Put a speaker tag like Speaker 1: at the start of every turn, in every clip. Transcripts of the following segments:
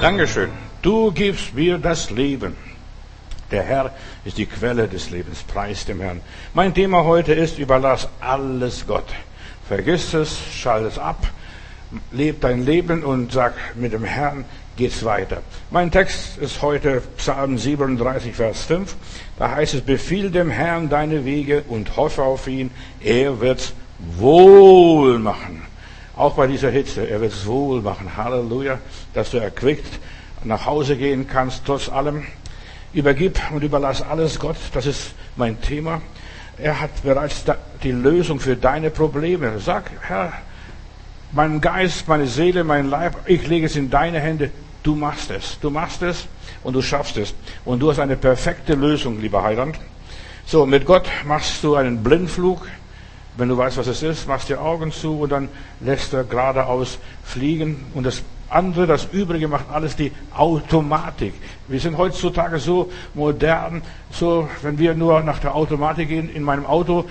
Speaker 1: Dankeschön. Du gibst mir das Leben. Der Herr ist die Quelle des Lebens. Preis dem Herrn. Mein Thema heute ist, überlass alles Gott. Vergiss es, schalt es ab, leb dein Leben und sag, mit dem Herrn geht's weiter. Mein Text ist heute Psalm 37, Vers 5. Da heißt es, befiehl dem Herrn deine Wege und hoffe auf ihn. Er wird's wohl machen. Auch bei dieser Hitze. Er wird's wohl machen. Halleluja. Dass du erquickt nach Hause gehen kannst, trotz allem. Übergib und überlass alles Gott. Das ist mein Thema. Er hat bereits die Lösung für deine Probleme. Sag, Herr, mein Geist, meine Seele, mein Leib, ich lege es in deine Hände. Du machst es. Du machst es und du schaffst es. Und du hast eine perfekte Lösung, lieber Heiland. So, mit Gott machst du einen Blindflug. Wenn du weißt, was es ist, machst die Augen zu und dann lässt er geradeaus fliegen. Und das andere, das Übrige macht alles die Automatik. Wir sind heutzutage so modern, so, wenn wir nur nach der Automatik gehen, in meinem Auto,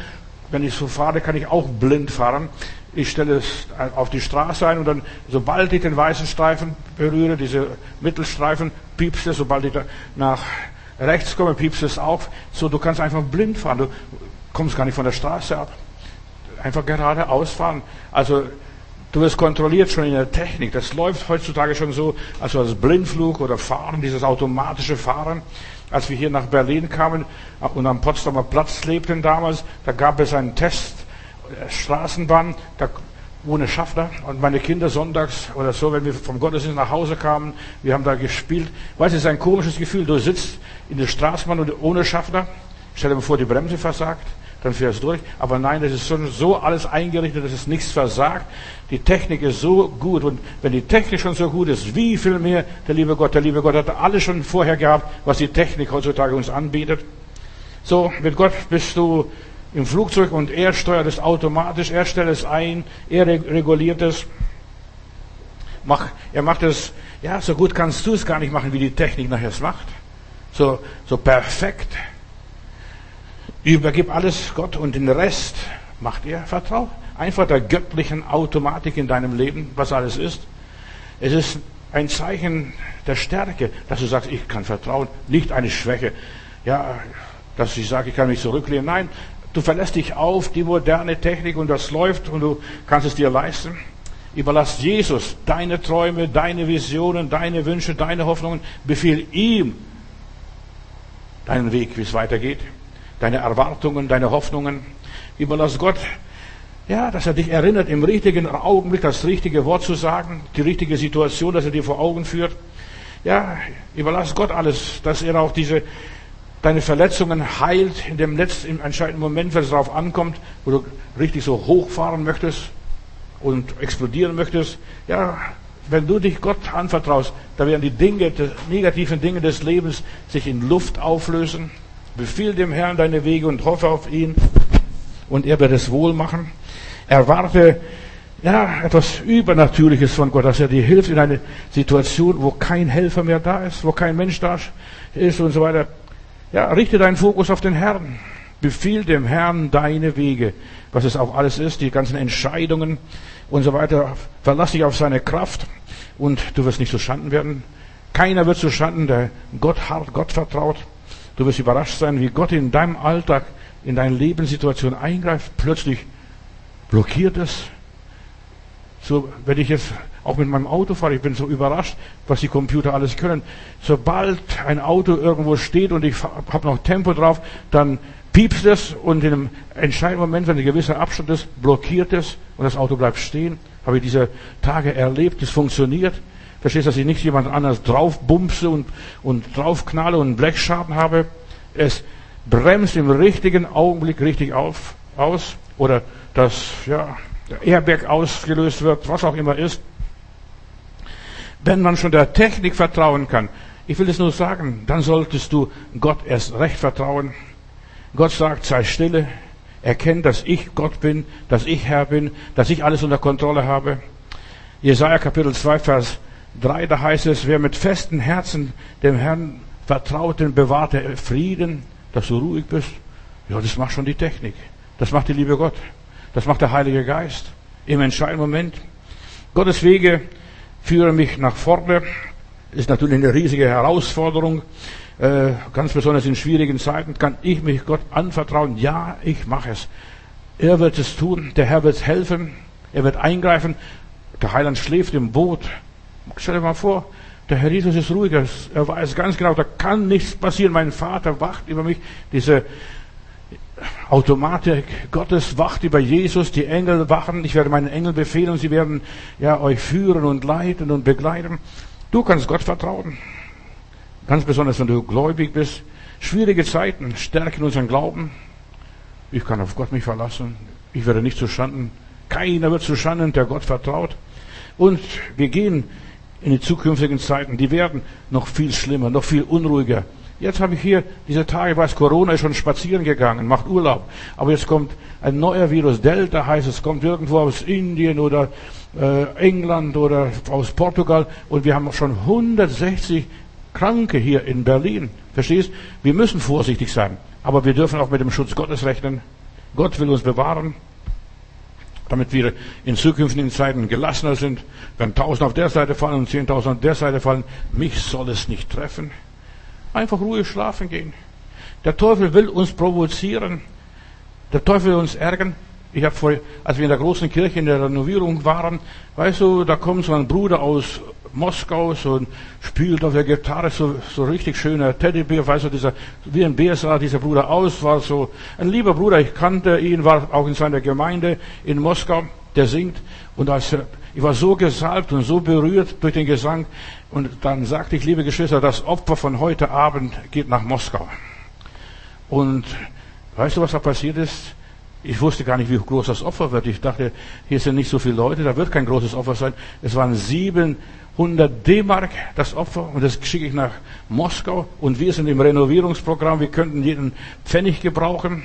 Speaker 1: wenn ich so fahre, kann ich auch blind fahren. Ich stelle es auf die Straße ein und dann, sobald ich den weißen Streifen berühre, diese Mittelstreifen, piepst es, sobald ich nach rechts komme, piepst es auf. So, du kannst einfach blind fahren. Du kommst gar nicht von der Straße ab. Einfach geradeaus fahren. Also, Du wirst kontrolliert schon in der Technik. Das läuft heutzutage schon so, also als Blindflug oder Fahren, dieses automatische Fahren. Als wir hier nach Berlin kamen und am Potsdamer Platz lebten damals, da gab es einen Test, äh, Straßenbahn, da, ohne Schaffner. Und meine Kinder sonntags oder so, wenn wir vom Gottesdienst nach Hause kamen, wir haben da gespielt. Weißt du, es ist ein komisches Gefühl. Du sitzt in der Straßenbahn ohne Schaffner. Stell dir vor, die Bremse versagt dann fährst du durch. Aber nein, das ist schon so alles eingerichtet, dass es nichts versagt. Die Technik ist so gut. Und wenn die Technik schon so gut ist, wie viel mehr der liebe Gott? Der liebe Gott hat alles schon vorher gehabt, was die Technik heutzutage uns anbietet. So, mit Gott bist du im Flugzeug und er steuert es automatisch, er stellt es ein, er reguliert es. Mach, er macht es, ja, so gut kannst du es gar nicht machen, wie die Technik nachher es macht. So, so perfekt. Übergib alles Gott und den Rest macht ihr Vertrauen. Einfach der göttlichen Automatik in deinem Leben, was alles ist. Es ist ein Zeichen der Stärke, dass du sagst, ich kann vertrauen, nicht eine Schwäche. Ja, dass ich sage, ich kann mich zurücklehnen. Nein, du verlässt dich auf die moderne Technik und das läuft und du kannst es dir leisten. Überlass Jesus deine Träume, deine Visionen, deine Wünsche, deine Hoffnungen. Befehl ihm deinen Weg, wie es weitergeht deine Erwartungen, deine Hoffnungen. Überlass Gott, ja, dass er dich erinnert, im richtigen Augenblick das richtige Wort zu sagen, die richtige Situation, dass er dir vor Augen führt. Ja, überlass Gott alles, dass er auch diese, deine Verletzungen heilt in dem letzten, entscheidenden Moment, wenn es darauf ankommt, wo du richtig so hochfahren möchtest und explodieren möchtest. Ja, wenn du dich Gott anvertraust, da werden die Dinge, die negativen Dinge des Lebens sich in Luft auflösen. Befiehl dem Herrn deine Wege und hoffe auf ihn und er wird es wohl machen. Erwarte ja, etwas Übernatürliches von Gott, dass er dir hilft in eine Situation, wo kein Helfer mehr da ist, wo kein Mensch da ist und so weiter. Ja, richte deinen Fokus auf den Herrn. Befiehl dem Herrn deine Wege, was es auch alles ist, die ganzen Entscheidungen und so weiter. Verlass dich auf seine Kraft und du wirst nicht zu Schanden werden. Keiner wird zu Schanden, der Gott hart, Gott vertraut. Du wirst überrascht sein, wie Gott in deinem Alltag, in deine Lebenssituation eingreift. Plötzlich blockiert es. So, wenn ich jetzt auch mit meinem Auto fahre, ich bin so überrascht, was die Computer alles können. Sobald ein Auto irgendwo steht und ich habe noch Tempo drauf, dann piepst es und in einem entscheidenden Moment, wenn ein gewisser Abstand ist, blockiert es und das Auto bleibt stehen. Habe ich diese Tage erlebt, es funktioniert. Verstehst, dass ich nicht jemand anders draufbumse und, und draufknalle und Blechschaden habe. Es bremst im richtigen Augenblick richtig auf, aus. Oder dass, ja, der Airbag ausgelöst wird, was auch immer ist. Wenn man schon der Technik vertrauen kann, ich will es nur sagen, dann solltest du Gott erst recht vertrauen. Gott sagt, sei stille, erkenn, dass ich Gott bin, dass ich Herr bin, dass ich alles unter Kontrolle habe. Jesaja Kapitel 2, Vers 3, da heißt es, wer mit festem Herzen dem Herrn vertraut, den bewahrt er Frieden, dass du ruhig bist. Ja, das macht schon die Technik. Das macht die liebe Gott. Das macht der Heilige Geist. Im entscheidenden Moment. Gottes Wege führen mich nach vorne. ist natürlich eine riesige Herausforderung. Äh, ganz besonders in schwierigen Zeiten kann ich mich Gott anvertrauen. Ja, ich mache es. Er wird es tun. Der Herr wird helfen. Er wird eingreifen. Der Heiland schläft im Boot. Stell dir mal vor, der Herr Jesus ist ruhiger. Er weiß ganz genau, da kann nichts passieren. Mein Vater wacht über mich. Diese Automatik Gottes wacht über Jesus. Die Engel wachen. Ich werde meinen Engel befehlen und sie werden ja euch führen und leiten und begleiten. Du kannst Gott vertrauen. Ganz besonders, wenn du gläubig bist. Schwierige Zeiten stärken unseren Glauben. Ich kann auf Gott mich verlassen. Ich werde nicht zu Schanden. Keiner wird zu Schanden, der Gott vertraut. Und wir gehen in die zukünftigen Zeiten. Die werden noch viel schlimmer, noch viel unruhiger. Jetzt habe ich hier diese Tage, weiß, Corona ist schon spazieren gegangen, macht Urlaub. Aber jetzt kommt ein neuer Virus, Delta heißt es, kommt irgendwo aus Indien oder äh, England oder aus Portugal. Und wir haben schon 160 Kranke hier in Berlin. Verstehst? Wir müssen vorsichtig sein. Aber wir dürfen auch mit dem Schutz Gottes rechnen. Gott will uns bewahren, damit wir in zukünftigen Zeiten gelassener sind. Wenn tausend auf der Seite fallen und zehntausend auf der Seite fallen, mich soll es nicht treffen. Einfach ruhig schlafen gehen. Der Teufel will uns provozieren. Der Teufel will uns ärgern. Ich habe vor, als wir in der großen Kirche in der Renovierung waren, weißt du, da kommt so ein Bruder aus Moskau, so ein, spielt auf der Gitarre, so, so richtig schöner Teddybär, weißt du, dieser, wie ein Bär sah dieser Bruder aus, war so ein lieber Bruder, ich kannte ihn, war auch in seiner Gemeinde in Moskau, der singt, und als, ich war so gesalbt und so berührt durch den Gesang, und dann sagte ich, liebe Geschwister, das Opfer von heute Abend geht nach Moskau. Und weißt du, was da passiert ist? Ich wusste gar nicht, wie groß das Opfer wird. Ich dachte, hier sind nicht so viele Leute, da wird kein großes Opfer sein. Es waren 700 D-Mark das Opfer und das schicke ich nach Moskau und wir sind im Renovierungsprogramm, wir könnten jeden Pfennig gebrauchen.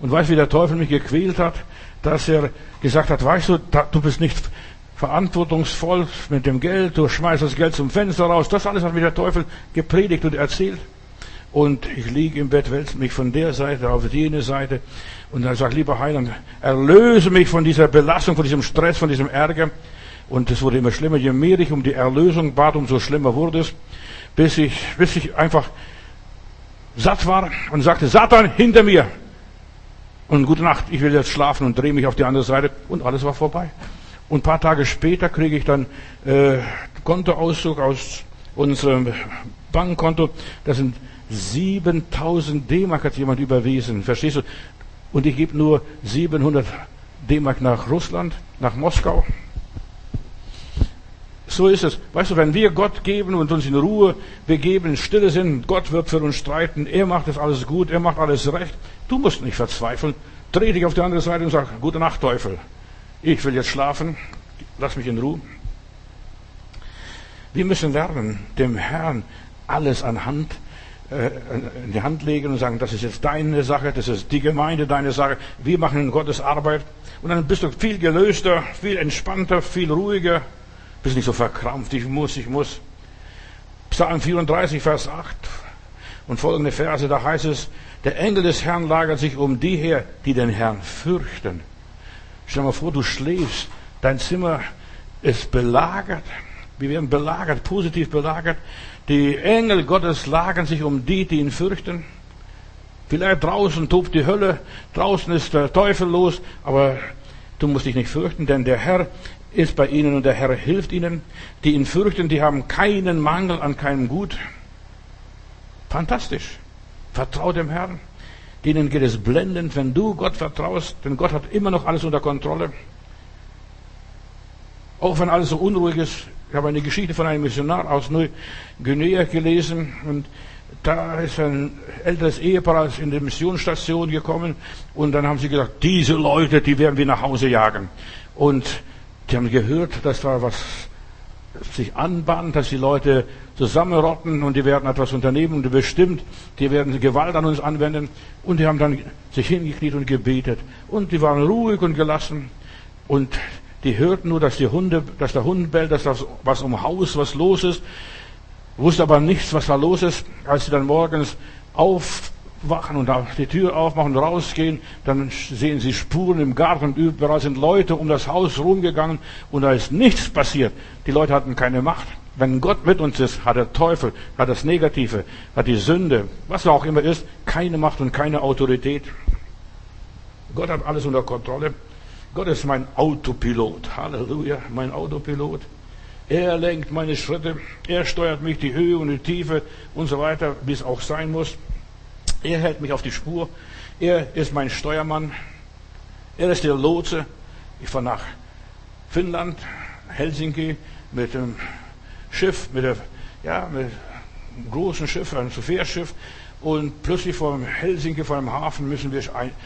Speaker 1: Und weißt wie der Teufel mich gequält hat? Dass er gesagt hat, weißt du, du bist nicht verantwortungsvoll mit dem Geld, du schmeißt das Geld zum Fenster raus. Das alles hat mir der Teufel gepredigt und erzählt. Und ich liege im Bett, wälze mich von der Seite auf jene Seite. Und dann sagt, lieber Heiland, erlöse mich von dieser Belastung, von diesem Stress, von diesem Ärger. Und es wurde immer schlimmer. Je mehr ich um die Erlösung bat, umso schlimmer wurde es. Bis ich, bis ich einfach satt war und sagte, Satan, hinter mir. Und gute Nacht, ich will jetzt schlafen und drehe mich auf die andere Seite. Und alles war vorbei. Und ein paar Tage später kriege ich dann äh, Kontoauszug aus unserem Bankkonto. Das sind 7000 D-Mark hat jemand überwiesen. Verstehst du? Und ich gebe nur 700 D-Mark nach Russland, nach Moskau. So ist es. Weißt du, wenn wir Gott geben und uns in Ruhe begeben, in Stille sind, Gott wird für uns streiten, er macht das alles gut, er macht alles recht. Du musst nicht verzweifeln. Dreh dich auf die andere Seite und sag, gute Nacht, Teufel. Ich will jetzt schlafen. Lass mich in Ruhe. Wir müssen lernen, dem Herrn alles anhand in die Hand legen und sagen, das ist jetzt deine Sache, das ist die Gemeinde deine Sache. Wir machen Gottes Arbeit. Und dann bist du viel gelöster, viel entspannter, viel ruhiger. Bist nicht so verkrampft, ich muss, ich muss. Psalm 34, Vers 8 und folgende Verse, da heißt es, der Engel des Herrn lagert sich um die her, die den Herrn fürchten. Stell dir mal vor, du schläfst, dein Zimmer ist belagert. Wir werden belagert, positiv belagert. Die Engel Gottes lagern sich um die, die ihn fürchten. Vielleicht draußen tobt die Hölle, draußen ist der Teufel los, aber du musst dich nicht fürchten, denn der Herr ist bei ihnen und der Herr hilft ihnen. Die ihn fürchten, die haben keinen Mangel an keinem Gut. Fantastisch. Vertrau dem Herrn. Denen geht es blendend, wenn du Gott vertraust, denn Gott hat immer noch alles unter Kontrolle. Auch wenn alles so unruhig ist, ich habe eine Geschichte von einem Missionar aus Neuguinea gelesen und da ist ein älteres Ehepaar in die Missionsstation gekommen und dann haben sie gesagt, diese Leute, die werden wir nach Hause jagen. Und die haben gehört, dass da was sich anbahnt, dass die Leute zusammenrotten und die werden etwas unternehmen und bestimmt, die werden Gewalt an uns anwenden. Und die haben dann sich hingekniet und gebetet. Und die waren ruhig und gelassen. Und die hörten nur, dass die Hunde, dass der Hund bellt, dass das was um Haus, was los ist. Wusste aber nichts, was da los ist. Als sie dann morgens aufwachen und die Tür aufmachen und rausgehen, dann sehen sie Spuren im Garten überall sind Leute um das Haus rumgegangen und da ist nichts passiert. Die Leute hatten keine Macht. Wenn Gott mit uns ist, hat der Teufel, hat das Negative, hat die Sünde, was auch immer ist, keine Macht und keine Autorität. Gott hat alles unter Kontrolle. Gott ist mein Autopilot. Halleluja, mein Autopilot. Er lenkt meine Schritte. Er steuert mich die Höhe und die Tiefe und so weiter, wie es auch sein muss. Er hält mich auf die Spur. Er ist mein Steuermann. Er ist der Lotse. Ich fahre nach Finnland, Helsinki mit dem Schiff, mit, der, ja, mit einem großen Schiff, einem Fährschiff. Und plötzlich vor Helsinki, vor dem Hafen müssen wir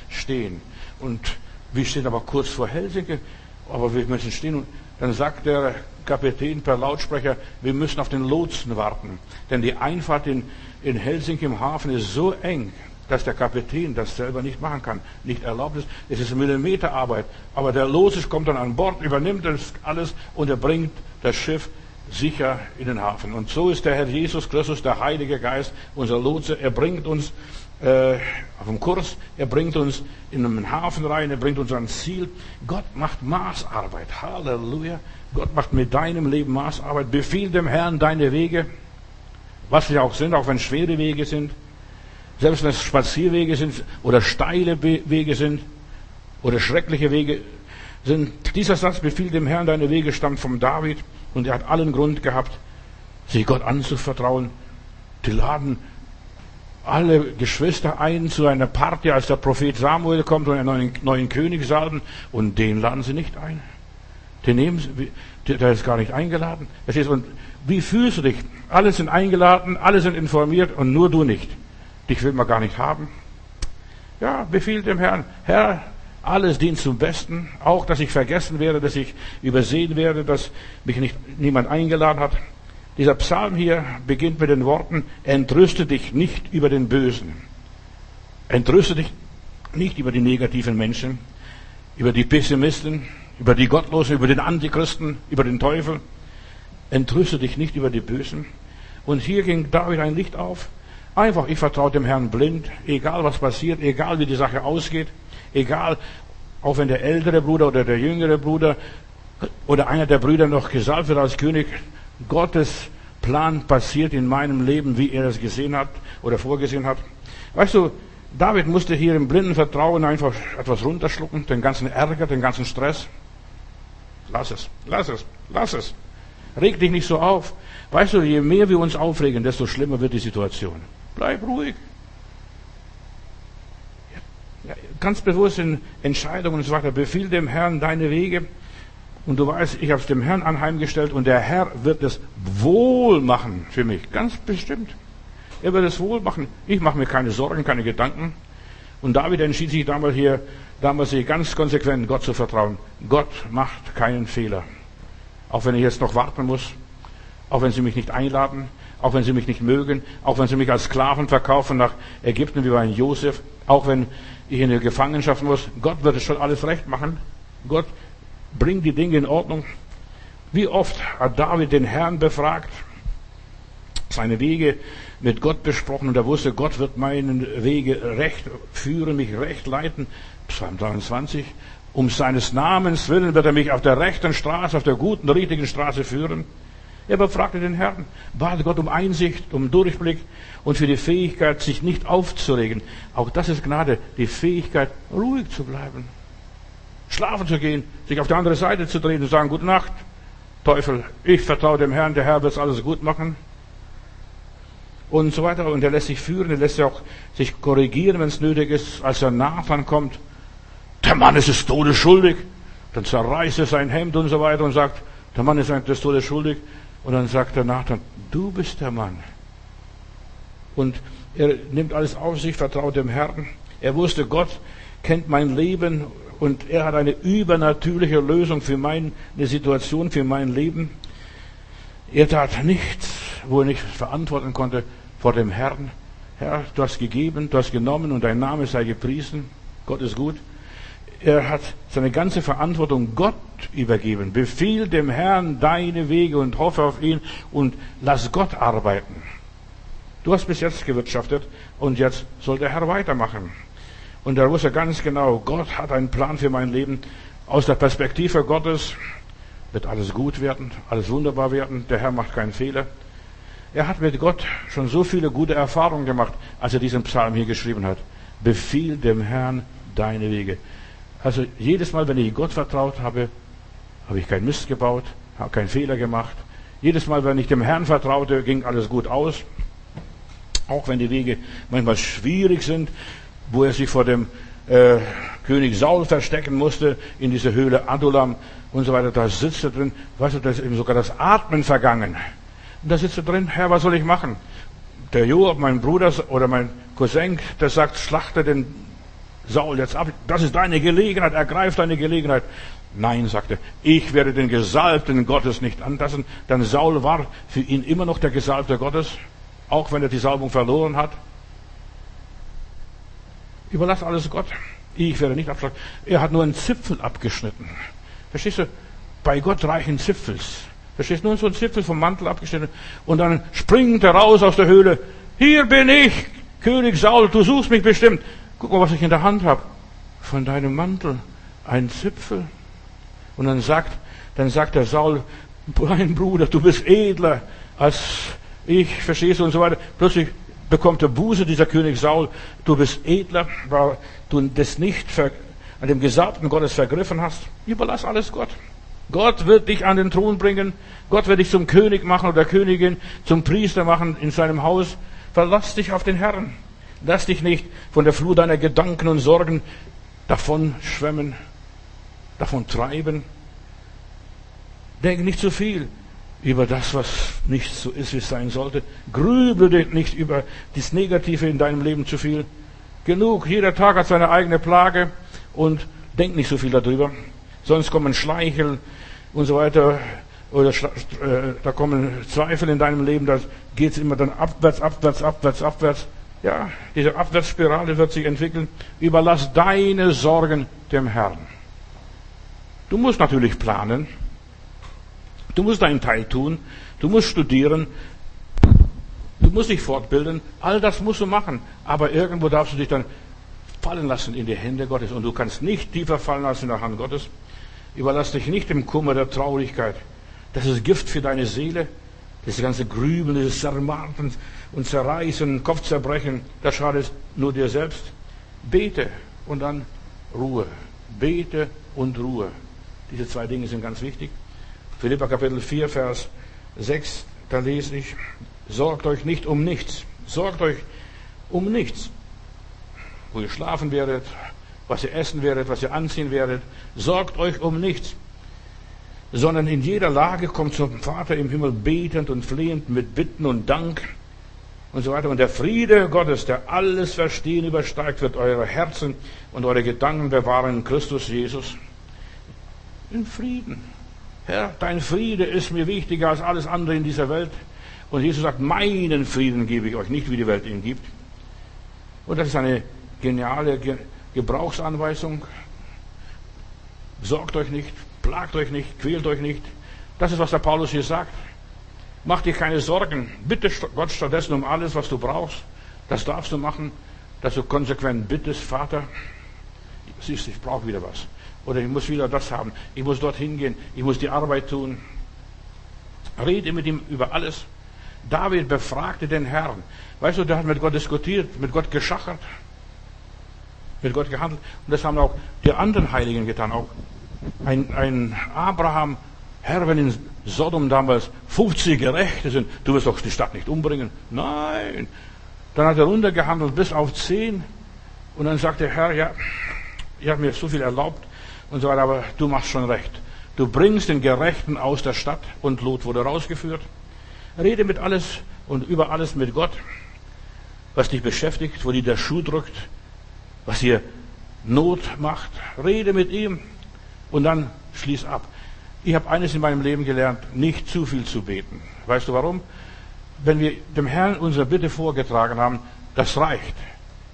Speaker 1: stehen. Und wir stehen aber kurz vor Helsinki, aber wir müssen stehen. Und dann sagt der Kapitän per Lautsprecher, wir müssen auf den Lotsen warten. Denn die Einfahrt in, in Helsinki im Hafen ist so eng, dass der Kapitän das selber nicht machen kann, nicht erlaubt ist. Es ist Millimeterarbeit. Aber der Lotse kommt dann an Bord, übernimmt das alles und er bringt das Schiff sicher in den Hafen. Und so ist der Herr Jesus Christus, der Heilige Geist, unser Lotse. Er bringt uns äh, auf dem Kurs, er bringt uns in einen Hafen rein, er bringt uns ans Ziel. Gott macht Maßarbeit. Halleluja. Gott macht mit deinem Leben Maßarbeit. Befiehl dem Herrn deine Wege, was sie auch sind, auch wenn schwere Wege sind. Selbst wenn es Spazierwege sind oder steile Wege sind oder schreckliche Wege sind. Dieser Satz befiehlt dem Herrn deine Wege stammt vom David und er hat allen Grund gehabt, sich Gott anzuvertrauen. Die laden alle Geschwister ein zu einer Party, als der Prophet Samuel kommt und einen neuen, neuen König salben und den laden sie nicht ein. Den nehmen sie, der ist gar nicht eingeladen. Und wie fühlst du dich? Alle sind eingeladen, alle sind informiert und nur du nicht. Dich will man gar nicht haben. Ja, befiehlt dem Herrn, Herr, alles dient zum Besten, auch dass ich vergessen werde, dass ich übersehen werde, dass mich nicht, niemand eingeladen hat. Dieser Psalm hier beginnt mit den Worten, entrüste dich nicht über den Bösen. Entrüste dich nicht über die negativen Menschen, über die Pessimisten, über die Gottlosen, über den Antichristen, über den Teufel. Entrüste dich nicht über die Bösen. Und hier ging David ein Licht auf. Einfach, ich vertraue dem Herrn blind, egal was passiert, egal wie die Sache ausgeht. Egal, auch wenn der ältere Bruder oder der jüngere Bruder oder einer der Brüder noch gesalbt wird als König, Gottes Plan passiert in meinem Leben, wie er es gesehen hat oder vorgesehen hat. Weißt du, David musste hier im blinden Vertrauen einfach etwas runterschlucken, den ganzen Ärger, den ganzen Stress. Lass es, lass es, lass es. Reg dich nicht so auf. Weißt du, je mehr wir uns aufregen, desto schlimmer wird die Situation. Bleib ruhig ganz bewusst in Entscheidungen und so weiter. Befiehl dem Herrn deine Wege. Und du weißt, ich habe es dem Herrn anheimgestellt und der Herr wird es wohl machen für mich. Ganz bestimmt. Er wird es wohl machen. Ich mache mir keine Sorgen, keine Gedanken. Und David entschied sich damals hier, damals hier ganz konsequent Gott zu vertrauen. Gott macht keinen Fehler. Auch wenn ich jetzt noch warten muss. Auch wenn sie mich nicht einladen. Auch wenn sie mich nicht mögen. Auch wenn sie mich als Sklaven verkaufen nach Ägypten wie bei Josef. Auch wenn ich in die Gefangenschaft muss. Gott wird es schon alles recht machen. Gott bringt die Dinge in Ordnung. Wie oft hat David den Herrn befragt, seine Wege mit Gott besprochen und er wusste, Gott wird meinen Wege recht führen, mich recht leiten. Psalm 23. Um seines Namens willen wird er mich auf der rechten Straße, auf der guten, richtigen Straße führen. Er befragte den Herrn, bat Gott um Einsicht, um Durchblick und für die Fähigkeit, sich nicht aufzuregen. Auch das ist Gnade, die Fähigkeit, ruhig zu bleiben. Schlafen zu gehen, sich auf die andere Seite zu drehen und sagen, gute Nacht, Teufel, ich vertraue dem Herrn, der Herr wird alles gut machen. Und so weiter. Und er lässt sich führen, er lässt sich auch sich korrigieren, wenn es nötig ist. Als er Nathan kommt, der Mann ist des Todes schuldig. Dann zerreißt er sein Hemd und so weiter und sagt, der Mann ist des Todes schuldig. Und dann sagt er Nathan, du bist der Mann. Und er nimmt alles auf sich, vertraut dem Herrn. Er wusste, Gott kennt mein Leben und er hat eine übernatürliche Lösung für meine Situation, für mein Leben. Er tat nichts, wo er nicht verantworten konnte vor dem Herrn. Herr, du hast gegeben, du hast genommen und dein Name sei gepriesen. Gott ist gut. Er hat seine ganze Verantwortung Gott übergeben. Befiehl dem Herrn deine Wege und hoffe auf ihn und lass Gott arbeiten. Du hast bis jetzt gewirtschaftet und jetzt soll der Herr weitermachen. Und da wusste ganz genau, Gott hat einen Plan für mein Leben aus der Perspektive Gottes. wird alles gut werden, alles wunderbar werden. Der Herr macht keinen Fehler. Er hat mit Gott schon so viele gute Erfahrungen gemacht, als er diesen Psalm hier geschrieben hat. Befiehl dem Herrn deine Wege. Also jedes Mal, wenn ich Gott vertraut habe, habe ich keinen Mist gebaut, habe keinen Fehler gemacht. Jedes Mal, wenn ich dem Herrn vertraute, ging alles gut aus. Auch wenn die Wege manchmal schwierig sind, wo er sich vor dem äh, König Saul verstecken musste, in dieser Höhle Adulam und so weiter, da sitzt er drin, weißt du, da ist ihm sogar das Atmen vergangen. Und da sitzt er drin, Herr, was soll ich machen? Der Joab, mein Bruder oder mein Cousin, der sagt, schlachte den Saul jetzt ab. Das ist deine Gelegenheit, ergreif deine Gelegenheit. Nein, sagte, ich werde den Gesalbten Gottes nicht antasten. Denn Saul war für ihn immer noch der Gesalbte Gottes, auch wenn er die Salbung verloren hat. Überlass alles Gott. Ich werde nicht abschlagen. Er hat nur einen Zipfel abgeschnitten. Verstehst du? Bei Gott reichen Zipfels. Verstehst du? Nur so ein Zipfel vom Mantel abgeschnitten. Und dann springt er raus aus der Höhle. Hier bin ich, König Saul, du suchst mich bestimmt. Guck mal, was ich in der Hand habe. Von deinem Mantel. Ein Zipfel. Und dann sagt, dann sagt der Saul, mein Bruder, du bist edler als ich, verstehst du, und so weiter. Plötzlich bekommt der Buße, dieser König Saul, du bist edler, weil du das nicht an dem Gesalbten Gottes vergriffen hast. Überlass alles Gott. Gott wird dich an den Thron bringen. Gott wird dich zum König machen oder Königin, zum Priester machen in seinem Haus. Verlass dich auf den Herrn. Lass dich nicht von der Flut deiner Gedanken und Sorgen davon schwemmen davon treiben. Denk nicht zu viel über das, was nicht so ist, wie es sein sollte. Grübel nicht über das Negative in deinem Leben zu viel. Genug, jeder Tag hat seine eigene Plage und denk nicht so viel darüber. Sonst kommen Schleichel und so weiter oder äh, da kommen Zweifel in deinem Leben, da geht es immer dann abwärts, abwärts, abwärts, abwärts. Ja, diese Abwärtsspirale wird sich entwickeln. Überlass deine Sorgen dem Herrn. Du musst natürlich planen. Du musst deinen Teil tun. Du musst studieren. Du musst dich fortbilden. All das musst du machen. Aber irgendwo darfst du dich dann fallen lassen in die Hände Gottes. Und du kannst nicht tiefer fallen als in der Hand Gottes. Überlass dich nicht dem Kummer der Traurigkeit. Das ist Gift für deine Seele. Das ganze Grübeln, dieses Zermarten und Zerreißen, Kopfzerbrechen, das schadet nur dir selbst. Bete und dann Ruhe. Bete und Ruhe. Diese zwei Dinge sind ganz wichtig. Philippa Kapitel 4, Vers 6, da lese ich, sorgt euch nicht um nichts. Sorgt euch um nichts. Wo ihr schlafen werdet, was ihr essen werdet, was ihr anziehen werdet. Sorgt euch um nichts. Sondern in jeder Lage kommt zum Vater im Himmel betend und flehend mit Bitten und Dank und so weiter. Und der Friede Gottes, der alles Verstehen übersteigt, wird eure Herzen und eure Gedanken bewahren in Christus Jesus in Frieden. Herr, dein Friede ist mir wichtiger als alles andere in dieser Welt. Und Jesus sagt, meinen Frieden gebe ich euch, nicht wie die Welt ihn gibt. Und das ist eine geniale Gebrauchsanweisung. Sorgt euch nicht, plagt euch nicht, quält euch nicht. Das ist, was der Paulus hier sagt. Mach dir keine Sorgen. Bitte Gott stattdessen um alles, was du brauchst. Das darfst du machen, dass du konsequent bittest, Vater. Siehst, ich brauche wieder was. Oder ich muss wieder das haben. Ich muss dorthin gehen. Ich muss die Arbeit tun. Rede mit ihm über alles. David befragte den Herrn. Weißt du, der hat mit Gott diskutiert, mit Gott geschachert, mit Gott gehandelt. Und das haben auch die anderen Heiligen getan. Auch ein, ein Abraham, Herr, wenn in Sodom damals 50 Gerechte sind, du wirst doch die Stadt nicht umbringen. Nein. Dann hat er runtergehandelt bis auf 10. Und dann sagte der Herr, ja, ihr habt mir so viel erlaubt und so weiter, aber du machst schon recht. Du bringst den Gerechten aus der Stadt und Lot wurde rausgeführt. Rede mit alles und über alles mit Gott, was dich beschäftigt, wo dir der Schuh drückt, was dir Not macht. Rede mit ihm und dann schließ ab. Ich habe eines in meinem Leben gelernt, nicht zu viel zu beten. Weißt du warum? Wenn wir dem Herrn unsere Bitte vorgetragen haben, das reicht.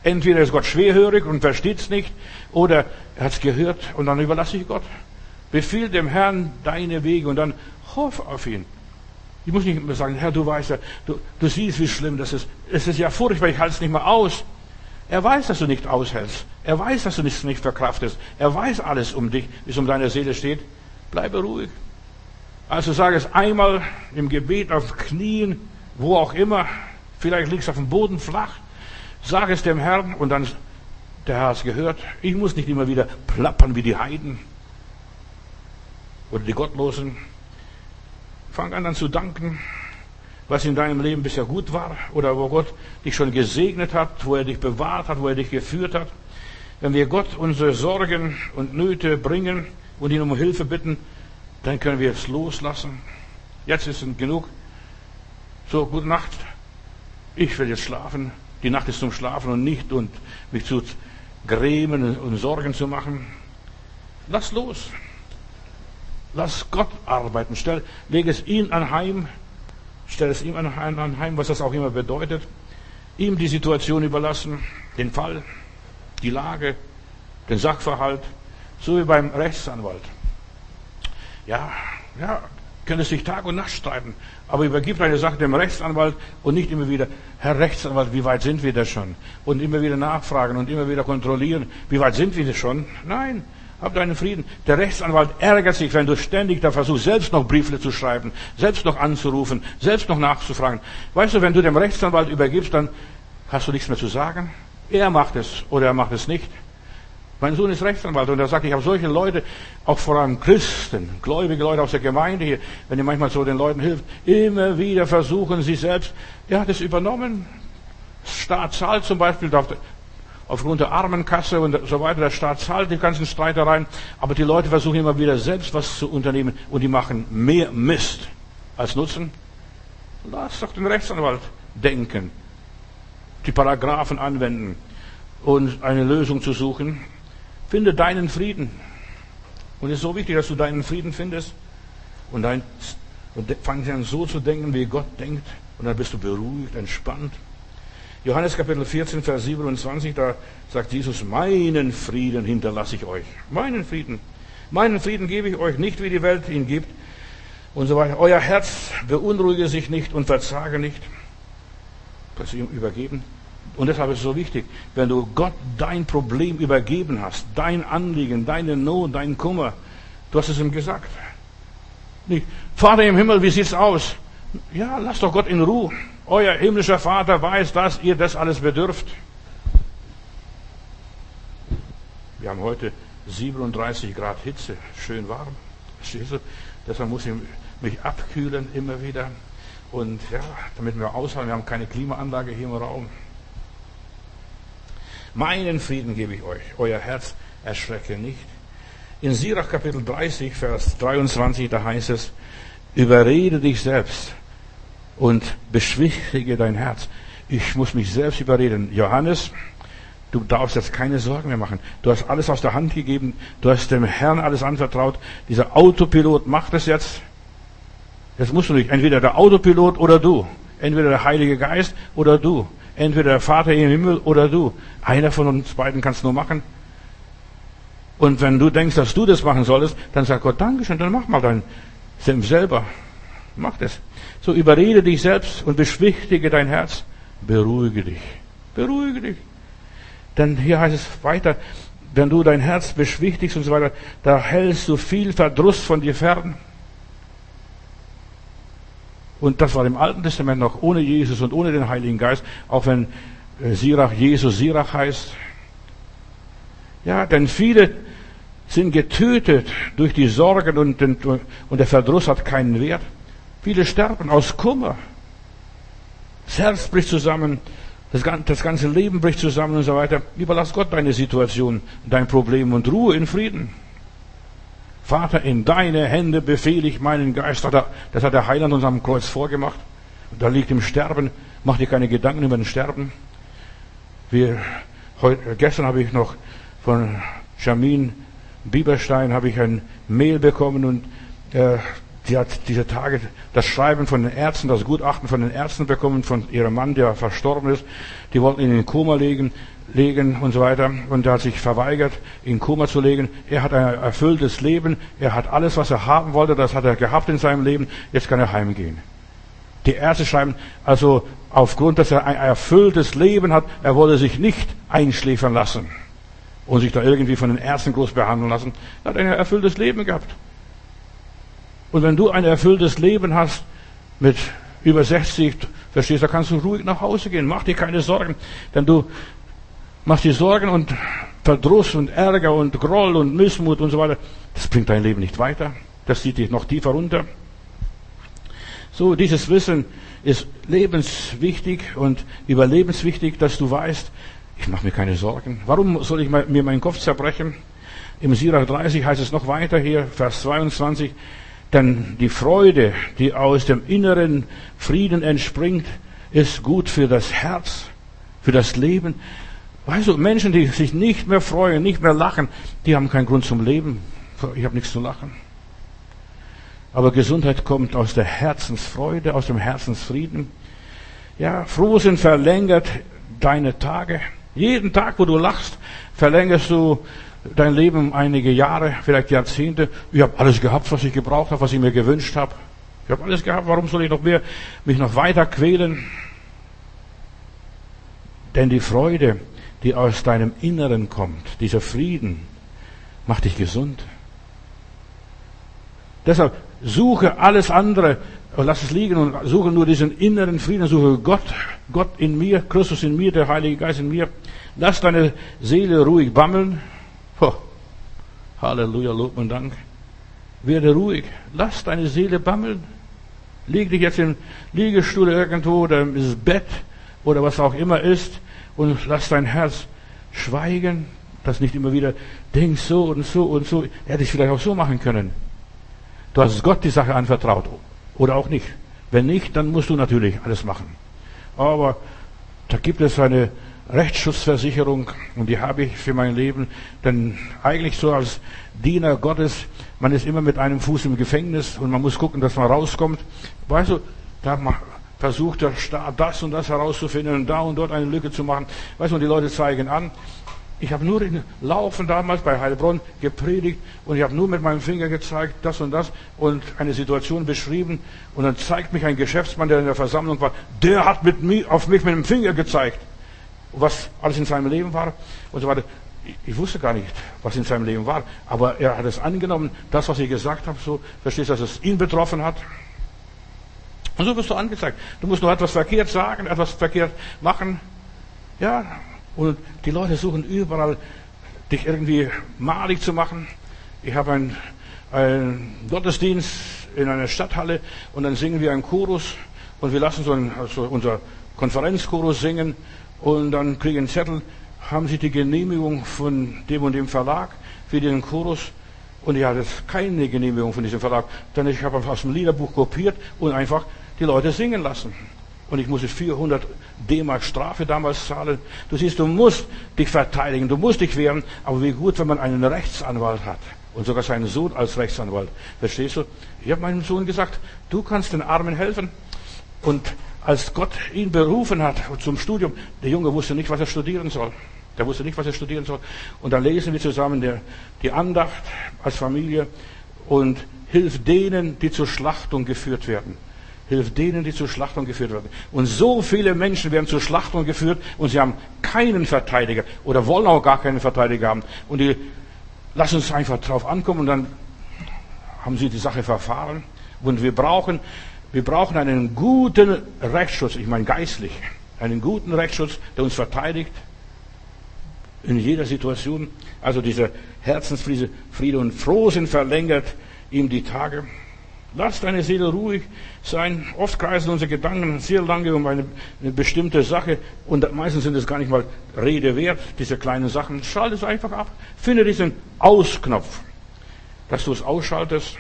Speaker 1: Entweder ist Gott schwerhörig und versteht es nicht, oder er hat es gehört und dann überlasse ich Gott. Befiehl dem Herrn deine Wege und dann hoff auf ihn. Ich muss nicht mehr sagen, Herr, du weißt ja, du, du siehst, wie schlimm das ist. Es ist ja furchtbar, ich halte es nicht mehr aus. Er weiß, dass du nicht aushältst. Er weiß, dass du es nicht verkraftest. Er weiß alles um dich, wie es um deine Seele steht. Bleibe ruhig. Also sage es einmal im Gebet auf Knien, wo auch immer. Vielleicht liegst du auf dem Boden flach. Sag es dem Herrn und dann, der Herr hat es gehört. Ich muss nicht immer wieder plappern wie die Heiden oder die Gottlosen. Fang an dann zu danken, was in deinem Leben bisher gut war oder wo Gott dich schon gesegnet hat, wo er dich bewahrt hat, wo er dich geführt hat. Wenn wir Gott unsere Sorgen und Nöte bringen und ihn um Hilfe bitten, dann können wir es loslassen. Jetzt ist es genug. So, gute Nacht. Ich will jetzt schlafen. Die Nacht ist zum Schlafen und nicht und mich zu grämen und Sorgen zu machen. Lass los. Lass Gott arbeiten. Stell, leg es ihm anheim. Stell es ihm anheim, was das auch immer bedeutet. Ihm die Situation überlassen, den Fall, die Lage, den Sachverhalt, so wie beim Rechtsanwalt. Ja, ja, könntest dich Tag und Nacht streiten, aber übergib deine Sache dem Rechtsanwalt und nicht immer wieder, Herr Rechtsanwalt, wie weit sind wir da schon? Und immer wieder nachfragen und immer wieder kontrollieren, wie weit sind wir da schon? Nein, hab deinen Frieden. Der Rechtsanwalt ärgert sich, wenn du ständig da versuchst, selbst noch Briefe zu schreiben, selbst noch anzurufen, selbst noch nachzufragen. Weißt du, wenn du dem Rechtsanwalt übergibst, dann hast du nichts mehr zu sagen. Er macht es oder er macht es nicht. Mein Sohn ist Rechtsanwalt und er sagt, ich habe solche Leute, auch vor allem Christen, gläubige Leute aus der Gemeinde hier, wenn ihr manchmal so den Leuten hilft, immer wieder versuchen sie selbst, er hat es übernommen. Staat zahlt zum Beispiel aufgrund der Armenkasse und so weiter, der Staat zahlt die ganzen Streitereien, aber die Leute versuchen immer wieder selbst was zu unternehmen und die machen mehr Mist als Nutzen. Lass doch den Rechtsanwalt denken, die Paragraphen anwenden und eine Lösung zu suchen. Finde deinen Frieden. Und es ist so wichtig, dass du deinen Frieden findest. Und, dein, und fangst an so zu denken, wie Gott denkt. Und dann bist du beruhigt, entspannt. Johannes Kapitel 14, Vers 27, da sagt Jesus, meinen Frieden hinterlasse ich euch. Meinen Frieden. Meinen Frieden gebe ich euch, nicht wie die Welt ihn gibt. Und so weiter. Euer Herz beunruhige sich nicht und verzage nicht. Das ihm übergeben. Und deshalb ist es so wichtig, wenn du Gott dein Problem übergeben hast, dein Anliegen, deine Not, dein Kummer, du hast es ihm gesagt. Nicht, Vater im Himmel, wie sieht's aus? Ja, lass doch Gott in Ruhe. Euer himmlischer Vater weiß, dass ihr das alles bedürft. Wir haben heute 37 Grad Hitze, schön warm. Deshalb muss ich mich abkühlen immer wieder. Und ja, damit wir aushalten, wir haben keine Klimaanlage hier im Raum. Meinen Frieden gebe ich euch, euer Herz erschrecke nicht. In Sirach Kapitel 30, Vers 23, da heißt es, überrede dich selbst und beschwichtige dein Herz. Ich muss mich selbst überreden. Johannes, du darfst jetzt keine Sorgen mehr machen. Du hast alles aus der Hand gegeben. Du hast dem Herrn alles anvertraut. Dieser Autopilot macht es jetzt. Jetzt musst du nicht. Entweder der Autopilot oder du. Entweder der Heilige Geist oder du. Entweder der Vater im Himmel oder du. Einer von uns beiden kann nur machen. Und wenn du denkst, dass du das machen solltest, dann sag Gott, Dankeschön, dann mach mal dein selber. Mach das. So überrede dich selbst und beschwichtige dein Herz. Beruhige dich. Beruhige dich. Denn hier heißt es weiter, wenn du dein Herz beschwichtigst und so weiter, da hältst du viel Verdruss von dir fern. Und das war im Alten Testament noch ohne Jesus und ohne den Heiligen Geist, auch wenn äh, Sirach Jesus Sirach heißt. Ja, denn viele sind getötet durch die Sorgen und, den, und der Verdruss hat keinen Wert. Viele sterben aus Kummer. Das Herz bricht zusammen, das, das ganze Leben bricht zusammen und so weiter. Überlass Gott deine Situation, dein Problem und Ruhe in Frieden. Vater, in deine Hände befehle ich meinen Geist. Das hat der Heiland uns am Kreuz vorgemacht. Da liegt im Sterben. Mach dir keine Gedanken über den Sterben. Wir, heute, gestern habe ich noch von Jamin Bieberstein habe ich ein Mail bekommen und äh, die hat diese Tage das Schreiben von den Ärzten, das Gutachten von den Ärzten bekommen, von ihrem Mann, der verstorben ist. Die wollten ihn in Koma legen legen und so weiter. Und er hat sich verweigert, in Koma zu legen. Er hat ein erfülltes Leben. Er hat alles, was er haben wollte, das hat er gehabt in seinem Leben. Jetzt kann er heimgehen. Die Ärzte schreiben, also aufgrund, dass er ein erfülltes Leben hat, er wollte sich nicht einschläfern lassen und sich da irgendwie von den Ärzten groß behandeln lassen. Er hat ein erfülltes Leben gehabt. Und wenn du ein erfülltes Leben hast mit über 60, verstehst du, kannst du ruhig nach Hause gehen. Mach dir keine Sorgen, denn du machst dir Sorgen und Verdruss und Ärger und Groll und Missmut und so weiter. Das bringt dein Leben nicht weiter. Das zieht dich noch tiefer runter. So, dieses Wissen ist lebenswichtig und überlebenswichtig, dass du weißt, ich mache mir keine Sorgen. Warum soll ich mir meinen Kopf zerbrechen? Im Sirach 30 heißt es noch weiter hier, Vers 22, denn die Freude, die aus dem inneren Frieden entspringt, ist gut für das Herz, für das Leben. Weißt du, Menschen, die sich nicht mehr freuen, nicht mehr lachen, die haben keinen Grund zum Leben. Ich habe nichts zu lachen. Aber Gesundheit kommt aus der Herzensfreude, aus dem Herzensfrieden. Ja, Frohsinn verlängert deine Tage. Jeden Tag, wo du lachst, verlängerst du dein Leben einige Jahre, vielleicht Jahrzehnte. Ich habe alles gehabt, was ich gebraucht habe, was ich mir gewünscht habe. Ich habe alles gehabt. Warum soll ich noch mehr mich noch weiter quälen? Denn die Freude, die aus deinem Inneren kommt, dieser Frieden, macht dich gesund. Deshalb Suche alles andere, lass es liegen und suche nur diesen inneren Frieden, suche Gott, Gott in mir, Christus in mir, der Heilige Geist in mir. Lass deine Seele ruhig bammeln. Oh, Halleluja, Lob und Dank. Werde ruhig. Lass deine Seele bammeln. Leg dich jetzt im Liegestuhl irgendwo oder im Bett oder was auch immer ist und lass dein Herz schweigen, dass nicht immer wieder denkst so und so und so. Er hätte ich vielleicht auch so machen können. Du hast Gott die Sache anvertraut. Oder auch nicht. Wenn nicht, dann musst du natürlich alles machen. Aber da gibt es eine Rechtsschutzversicherung und die habe ich für mein Leben. Denn eigentlich so als Diener Gottes, man ist immer mit einem Fuß im Gefängnis und man muss gucken, dass man rauskommt. Weißt du, da versucht der Staat das und das herauszufinden und da und dort eine Lücke zu machen. Weißt du, und die Leute zeigen an, ich habe nur in Laufen damals bei Heilbronn gepredigt und ich habe nur mit meinem Finger gezeigt, das und das und eine Situation beschrieben und dann zeigt mich ein Geschäftsmann, der in der Versammlung war, der hat mit mir, auf mich mit dem Finger gezeigt, was alles in seinem Leben war und so weiter. Ich wusste gar nicht, was in seinem Leben war, aber er hat es angenommen, das, was ich gesagt habe, so, verstehst du, dass es ihn betroffen hat. Und so wirst du angezeigt. Du musst nur etwas verkehrt sagen, etwas verkehrt machen. Ja, und die Leute suchen überall, dich irgendwie malig zu machen. Ich habe einen, einen Gottesdienst in einer Stadthalle und dann singen wir einen Chorus und wir lassen so einen, also unser Konferenzchorus singen und dann kriegen einen Zettel, haben Sie die Genehmigung von dem und dem Verlag für den Chorus? Und ich hatte keine Genehmigung von diesem Verlag. Denn ich habe aus dem Liederbuch kopiert und einfach die Leute singen lassen. Und ich musste 400 D-Mark Strafe damals zahlen. Du siehst, du musst dich verteidigen, du musst dich wehren. Aber wie gut, wenn man einen Rechtsanwalt hat. Und sogar seinen Sohn als Rechtsanwalt. Verstehst du? Ich habe meinem Sohn gesagt, du kannst den Armen helfen. Und als Gott ihn berufen hat zum Studium, der Junge wusste nicht, was er studieren soll. Der wusste nicht, was er studieren soll. Und dann lesen wir zusammen der, die Andacht als Familie und hilft denen, die zur Schlachtung geführt werden hilft denen, die zur Schlachtung geführt werden. Und so viele Menschen werden zur Schlachtung geführt und sie haben keinen Verteidiger oder wollen auch gar keinen Verteidiger haben. Und die lassen uns einfach drauf ankommen und dann haben sie die Sache verfahren. Und wir brauchen, wir brauchen einen guten Rechtsschutz, ich meine geistlich, einen guten Rechtsschutz, der uns verteidigt in jeder Situation. Also dieser Herzensfriede Friede und Frohsinn verlängert ihm die Tage. Lass deine Seele ruhig sein. Oft kreisen unsere Gedanken sehr lange um eine, eine, bestimmte Sache und meistens sind es gar nicht mal Rede wert, diese kleinen Sachen. Schalte es einfach ab. Finde diesen Ausknopf, dass du es ausschaltest.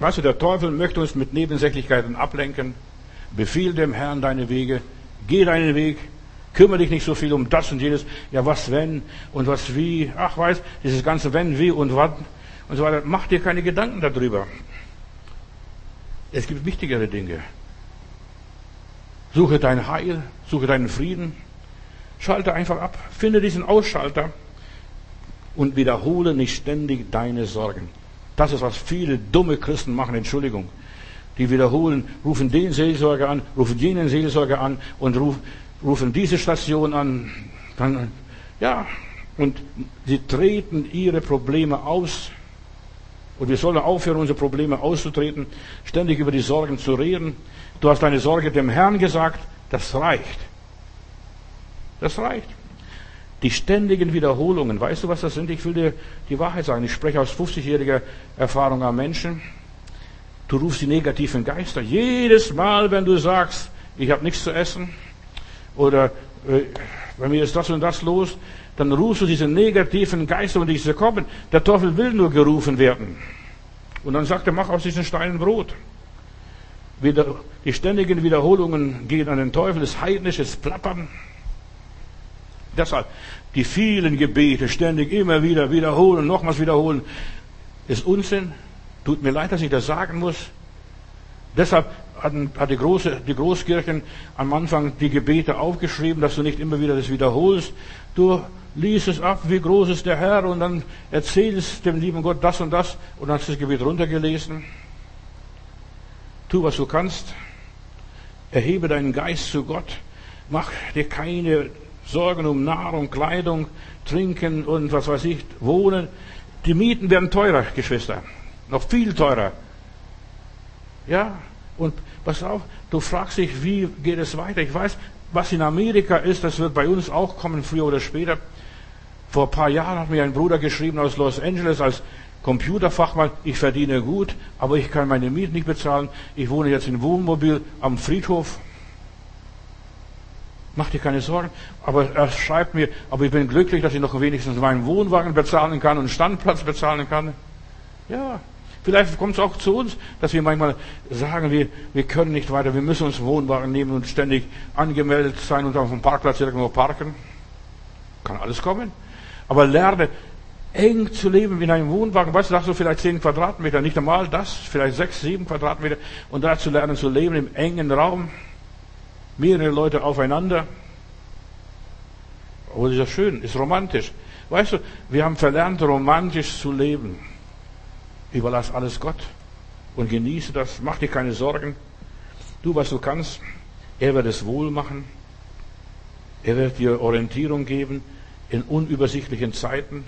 Speaker 1: Weißt du, der Teufel möchte uns mit Nebensächlichkeiten ablenken. Befiehl dem Herrn deine Wege. Geh deinen Weg. Kümmere dich nicht so viel um das und jenes. Ja, was wenn und was wie. Ach, weißt, dieses ganze wenn, wie und wann und so weiter. Mach dir keine Gedanken darüber. Es gibt wichtigere Dinge. Suche dein Heil, suche deinen Frieden, schalte einfach ab, finde diesen Ausschalter und wiederhole nicht ständig deine Sorgen. Das ist, was viele dumme Christen machen, Entschuldigung. Die wiederholen, rufen den Seelsorger an, rufen jenen Seelsorger an und rufen diese Station an. Dann, ja, und sie treten ihre Probleme aus Und wir sollen aufhören, unsere Probleme auszutreten, ständig über die Sorgen zu reden. Du hast deine Sorge dem Herrn gesagt, das reicht. Das reicht. Die ständigen Wiederholungen, weißt du, was das sind? Ich will dir die Wahrheit sagen. Ich spreche aus 50-jähriger Erfahrung am Menschen. Du rufst die negativen Geister. Jedes Mal, wenn du sagst, ich habe nichts zu essen oder äh, bei mir ist das und das los, dann rufst du diese negativen Geister und diese kommen. Der Teufel will nur gerufen werden. Und dann sagt er, mach aus diesen Steinen Brot. Die ständigen Wiederholungen gehen an den Teufel, das heidnisches Plappern. Deshalb die vielen Gebete ständig immer wieder wiederholen, nochmals wiederholen, ist Unsinn. Tut mir leid, dass ich das sagen muss. Deshalb hat die, große, die Großkirchen am Anfang die Gebete aufgeschrieben, dass du nicht immer wieder das wiederholst. Du liest es ab, wie groß ist der Herr, und dann erzählst dem lieben Gott das und das, und dann hast du das Gebet runtergelesen. Tu, was du kannst. Erhebe deinen Geist zu Gott. Mach dir keine Sorgen um Nahrung, Kleidung, Trinken und was weiß ich, Wohnen. Die Mieten werden teurer, Geschwister. Noch viel teurer. Ja, und pass auf, du fragst dich, wie geht es weiter? Ich weiß, was in Amerika ist, das wird bei uns auch kommen, früher oder später. Vor ein paar Jahren hat mir ein Bruder geschrieben aus Los Angeles als Computerfachmann, ich verdiene gut, aber ich kann meine Miete nicht bezahlen. Ich wohne jetzt in Wohnmobil am Friedhof. Mach dir keine Sorgen. Aber er schreibt mir, aber ich bin glücklich, dass ich noch wenigstens meinen Wohnwagen bezahlen kann und einen Standplatz bezahlen kann. Ja, vielleicht kommt es auch zu uns, dass wir manchmal sagen, wir, wir können nicht weiter, wir müssen uns Wohnwagen nehmen und ständig angemeldet sein und auf dem Parkplatz irgendwo parken. Kann alles kommen. Aber lerne eng zu leben wie in einem Wohnwagen. Weißt du, da hast du vielleicht zehn Quadratmeter, nicht einmal das, vielleicht sechs, sieben Quadratmeter. Und da zu lernen zu leben im engen Raum mehrere Leute aufeinander. Oh, das ist ja schön, ist romantisch. Weißt du, wir haben verlernt, romantisch zu leben. Überlass alles Gott und genieße das. Mach dir keine Sorgen. Du, was du kannst, er wird es wohl machen. Er wird dir Orientierung geben in unübersichtlichen Zeiten.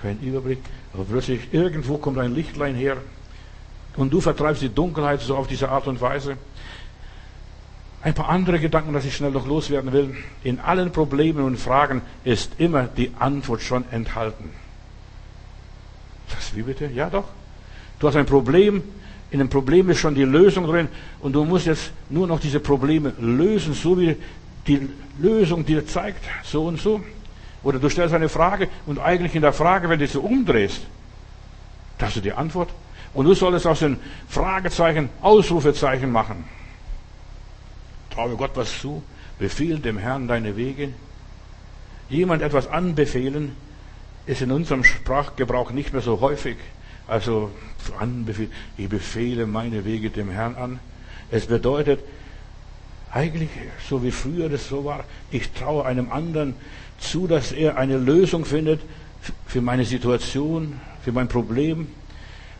Speaker 1: Kein Überblick. Aber plötzlich irgendwo kommt ein Lichtlein her. Und du vertreibst die Dunkelheit so auf diese Art und Weise. Ein paar andere Gedanken, dass ich schnell noch loswerden will. In allen Problemen und Fragen ist immer die Antwort schon enthalten. Das wie bitte? Ja doch. Du hast ein Problem, in dem Problem ist schon die Lösung drin und du musst jetzt nur noch diese Probleme lösen, so wie die Lösung dir zeigt, so und so. Oder du stellst eine Frage und eigentlich in der Frage, wenn du sie umdrehst, hast du die Antwort. Und du solltest aus den Fragezeichen Ausrufezeichen machen. Traue Gott was zu, befehl dem Herrn deine Wege. Jemand etwas anbefehlen ist in unserem Sprachgebrauch nicht mehr so häufig. Also anbefehlen, ich befehle meine Wege dem Herrn an. Es bedeutet eigentlich, so wie früher das so war, ich traue einem anderen zu, dass er eine Lösung findet für meine Situation, für mein Problem.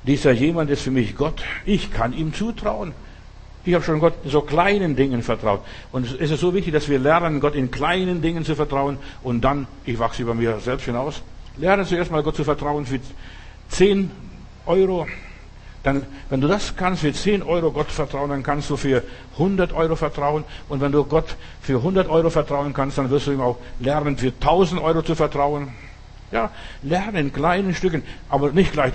Speaker 1: Dieser jemand ist für mich Gott. Ich kann ihm zutrauen. Ich habe schon Gott in so kleinen Dingen vertraut. Und es ist so wichtig, dass wir lernen, Gott in kleinen Dingen zu vertrauen und dann, ich wachse über mir selbst hinaus, lerne zuerst mal Gott zu vertrauen für 10 Euro. Dann, wenn du das kannst, für 10 Euro Gott vertrauen, dann kannst du für 100 Euro vertrauen. Und wenn du Gott für 100 Euro vertrauen kannst, dann wirst du ihm auch lernen, für 1000 Euro zu vertrauen. Ja, lerne in kleinen Stücken, aber nicht gleich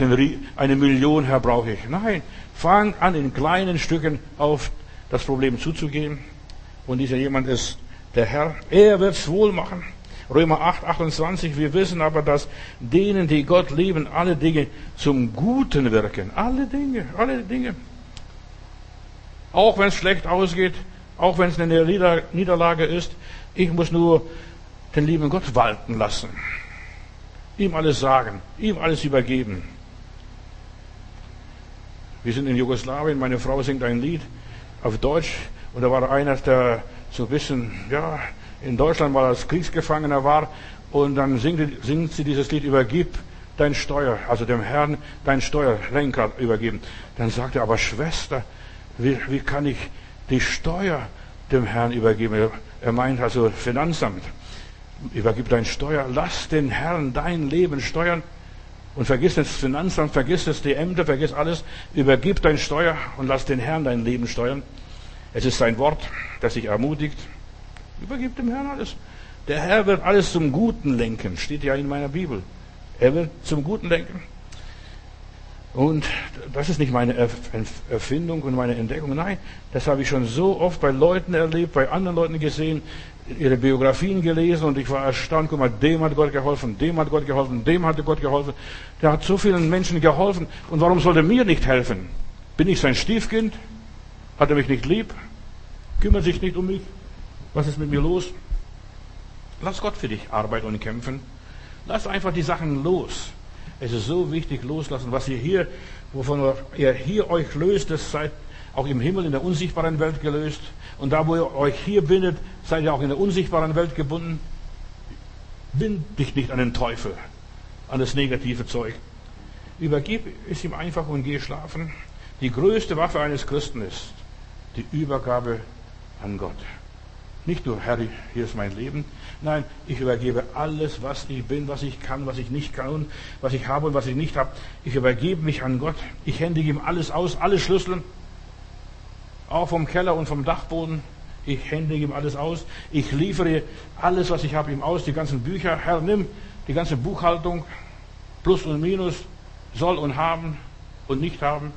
Speaker 1: eine Million her brauche ich. Nein, fang an in kleinen Stücken auf das Problem zuzugehen. Und dieser jemand ist der Herr. Er wird es wohl machen. Römer 8, 28. Wir wissen aber, dass denen, die Gott lieben, alle Dinge zum Guten wirken. Alle Dinge, alle Dinge. Auch wenn es schlecht ausgeht, auch wenn es eine Niederlage ist, ich muss nur den lieben Gott walten lassen ihm alles sagen, ihm alles übergeben. Wir sind in Jugoslawien, meine Frau singt ein Lied auf Deutsch und da war einer, der so ein bisschen, ja, in Deutschland mal als Kriegsgefangener war und dann singt, singt sie dieses Lied, übergib dein Steuer, also dem Herrn dein Steuerlenkrad übergeben. Dann sagt er, aber Schwester, wie, wie kann ich die Steuer dem Herrn übergeben? Er meint also Finanzamt übergib dein Steuer, lass den Herrn dein Leben steuern. Und vergiss das Finanzamt, vergiss das die Ämter, vergiss alles. Übergib dein Steuer und lass den Herrn dein Leben steuern. Es ist sein Wort, das dich ermutigt. Übergib dem Herrn alles. Der Herr wird alles zum Guten lenken, steht ja in meiner Bibel. Er wird zum Guten lenken. Und das ist nicht meine Erfindung und meine Entdeckung. Nein, das habe ich schon so oft bei Leuten erlebt, bei anderen Leuten gesehen, ihre Biografien gelesen und ich war erstaunt, guck mal, dem hat Gott geholfen, dem hat Gott geholfen, dem hat Gott geholfen. Der hat so vielen Menschen geholfen. Und warum soll er mir nicht helfen? Bin ich sein Stiefkind? Hat er mich nicht lieb? Kümmert sich nicht um mich? Was ist mit mir los? Lass Gott für dich arbeiten und kämpfen. Lass einfach die Sachen los. Es ist so wichtig loslassen, was ihr hier, wovon ihr hier euch löst, das seid auch im Himmel, in der unsichtbaren Welt gelöst. Und da, wo ihr euch hier bindet, seid ihr auch in der unsichtbaren Welt gebunden. Bind dich nicht an den Teufel, an das negative Zeug. Übergib es ihm einfach und geh schlafen. Die größte Waffe eines Christen ist die Übergabe an Gott. Nicht nur, Herr, hier ist mein Leben. Nein, ich übergebe alles, was ich bin, was ich kann, was ich nicht kann, was ich habe und was ich nicht habe. Ich übergebe mich an Gott. Ich händige ihm alles aus, alle Schlüssel. Auch vom Keller und vom Dachboden. Ich händige ihm alles aus. Ich liefere alles, was ich habe, ihm aus. Die ganzen Bücher. Herr, nimm die ganze Buchhaltung. Plus und Minus. Soll und haben und nicht haben.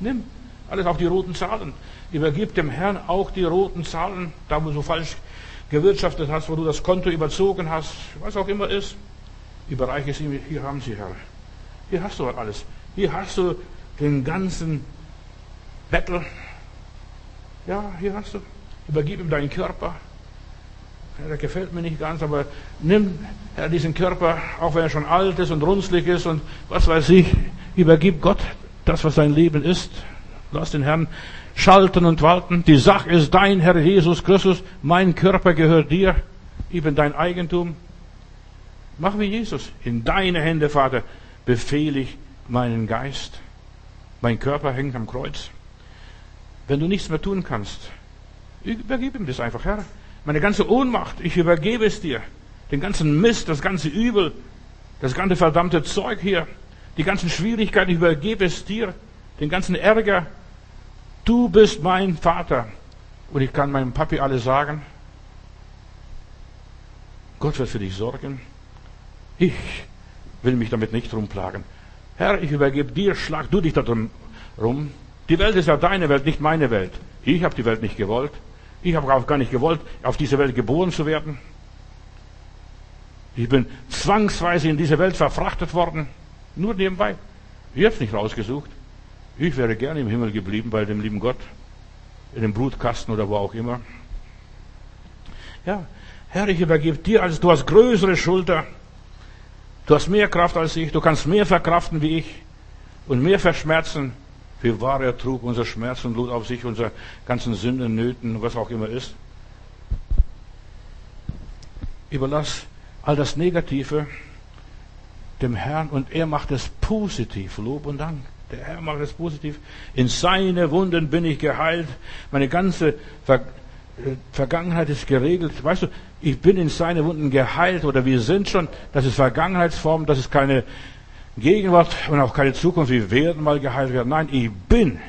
Speaker 1: Nimm alles, auch die roten Zahlen. Übergib dem Herrn auch die roten Zahlen, da wo du falsch gewirtschaftet hast, wo du das Konto überzogen hast, was auch immer ist. Überreiche es ihm. Hier haben Sie, Herr. Hier hast du alles. Hier hast du den ganzen Bettel, ja, hier hast du. Übergib ihm deinen Körper. Ja, der gefällt mir nicht ganz, aber nimm Herr, diesen Körper, auch wenn er schon alt ist und runzlig ist und was weiß ich, übergib Gott das, was sein Leben ist. Lass den Herrn schalten und walten. Die Sache ist dein, Herr Jesus Christus. Mein Körper gehört dir. Ich bin dein Eigentum. Mach wie Jesus. In deine Hände, Vater, befehle ich meinen Geist. Mein Körper hängt am Kreuz. Wenn du nichts mehr tun kannst, übergib ihm das einfach, Herr. Meine ganze Ohnmacht, ich übergebe es dir. Den ganzen Mist, das ganze Übel, das ganze verdammte Zeug hier, die ganzen Schwierigkeiten, ich übergebe es dir. Den ganzen Ärger. Du bist mein Vater. Und ich kann meinem Papi alles sagen. Gott wird für dich sorgen. Ich will mich damit nicht rumplagen. Herr, ich übergebe dir, schlag du dich darum rum. Die Welt ist ja deine Welt, nicht meine Welt. Ich habe die Welt nicht gewollt. Ich habe auch gar nicht gewollt, auf diese Welt geboren zu werden. Ich bin zwangsweise in diese Welt verfrachtet worden. Nur nebenbei. Ich habe es nicht rausgesucht. Ich wäre gerne im Himmel geblieben bei dem lieben Gott. In dem Brutkasten oder wo auch immer. Ja, Herr, ich übergebe dir alles. Du hast größere Schulter. Du hast mehr Kraft als ich. Du kannst mehr verkraften wie ich. Und mehr verschmerzen wie wahr er trug unser Schmerz und Blut auf sich, unsere ganzen Sünden, Nöten, was auch immer ist. Überlass all das Negative dem Herrn und er macht es positiv. Lob und Dank. Der Herr macht es positiv. In seine Wunden bin ich geheilt. Meine ganze Ver äh, Vergangenheit ist geregelt. Weißt du, ich bin in seine Wunden geheilt oder wir sind schon. Das ist Vergangenheitsform. Das ist keine Gegenwart und auch keine Zukunft, wir werden mal geheilt werden. Nein, ich bin.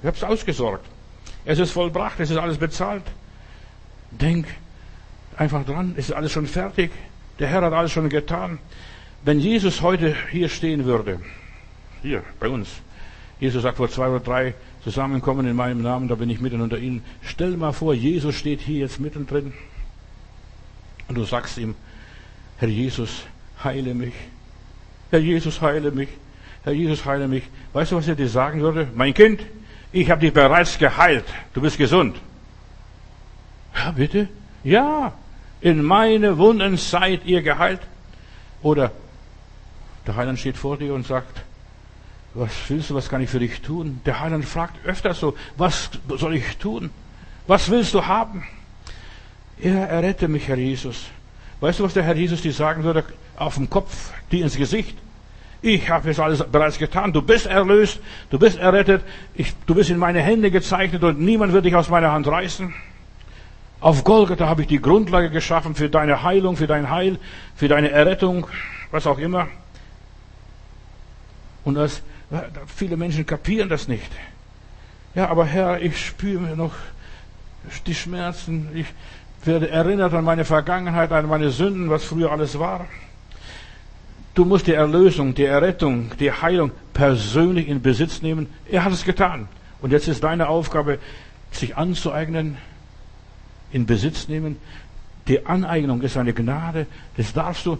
Speaker 1: Ich habe es ausgesorgt. Es ist vollbracht, es ist alles bezahlt. Denk einfach dran, es ist alles schon fertig. Der Herr hat alles schon getan. Wenn Jesus heute hier stehen würde, hier bei uns, Jesus sagt, vor zwei oder drei zusammenkommen in meinem Namen, da bin ich mitten unter ihnen. Stell mal vor, Jesus steht hier jetzt mittendrin und du sagst ihm, Herr Jesus, heile mich. Herr Jesus, heile mich. Herr Jesus, heile mich. Weißt du, was er dir sagen würde? Mein Kind, ich habe dich bereits geheilt. Du bist gesund. Ja, bitte? Ja, in meine Wunden seid ihr geheilt. Oder der Heiland steht vor dir und sagt, was willst du, was kann ich für dich tun? Der Heiland fragt öfter so, was soll ich tun? Was willst du haben? Er errette mich, Herr Jesus. Weißt du, was der Herr Jesus dir sagen würde? Auf dem Kopf, die ins Gesicht. Ich habe es alles bereits getan. Du bist erlöst, du bist errettet, ich, du bist in meine Hände gezeichnet und niemand wird dich aus meiner Hand reißen. Auf Golgatha habe ich die Grundlage geschaffen für deine Heilung, für dein Heil, für deine Errettung. was auch immer. Und das, viele Menschen kapieren das nicht. Ja, aber Herr, ich spüre noch die Schmerzen. Ich werde erinnert an meine Vergangenheit, an meine Sünden, was früher alles war. Du musst die Erlösung, die Errettung, die Heilung persönlich in Besitz nehmen. Er hat es getan. Und jetzt ist deine Aufgabe, sich anzueignen, in Besitz nehmen. Die Aneignung ist eine Gnade. Das darfst du.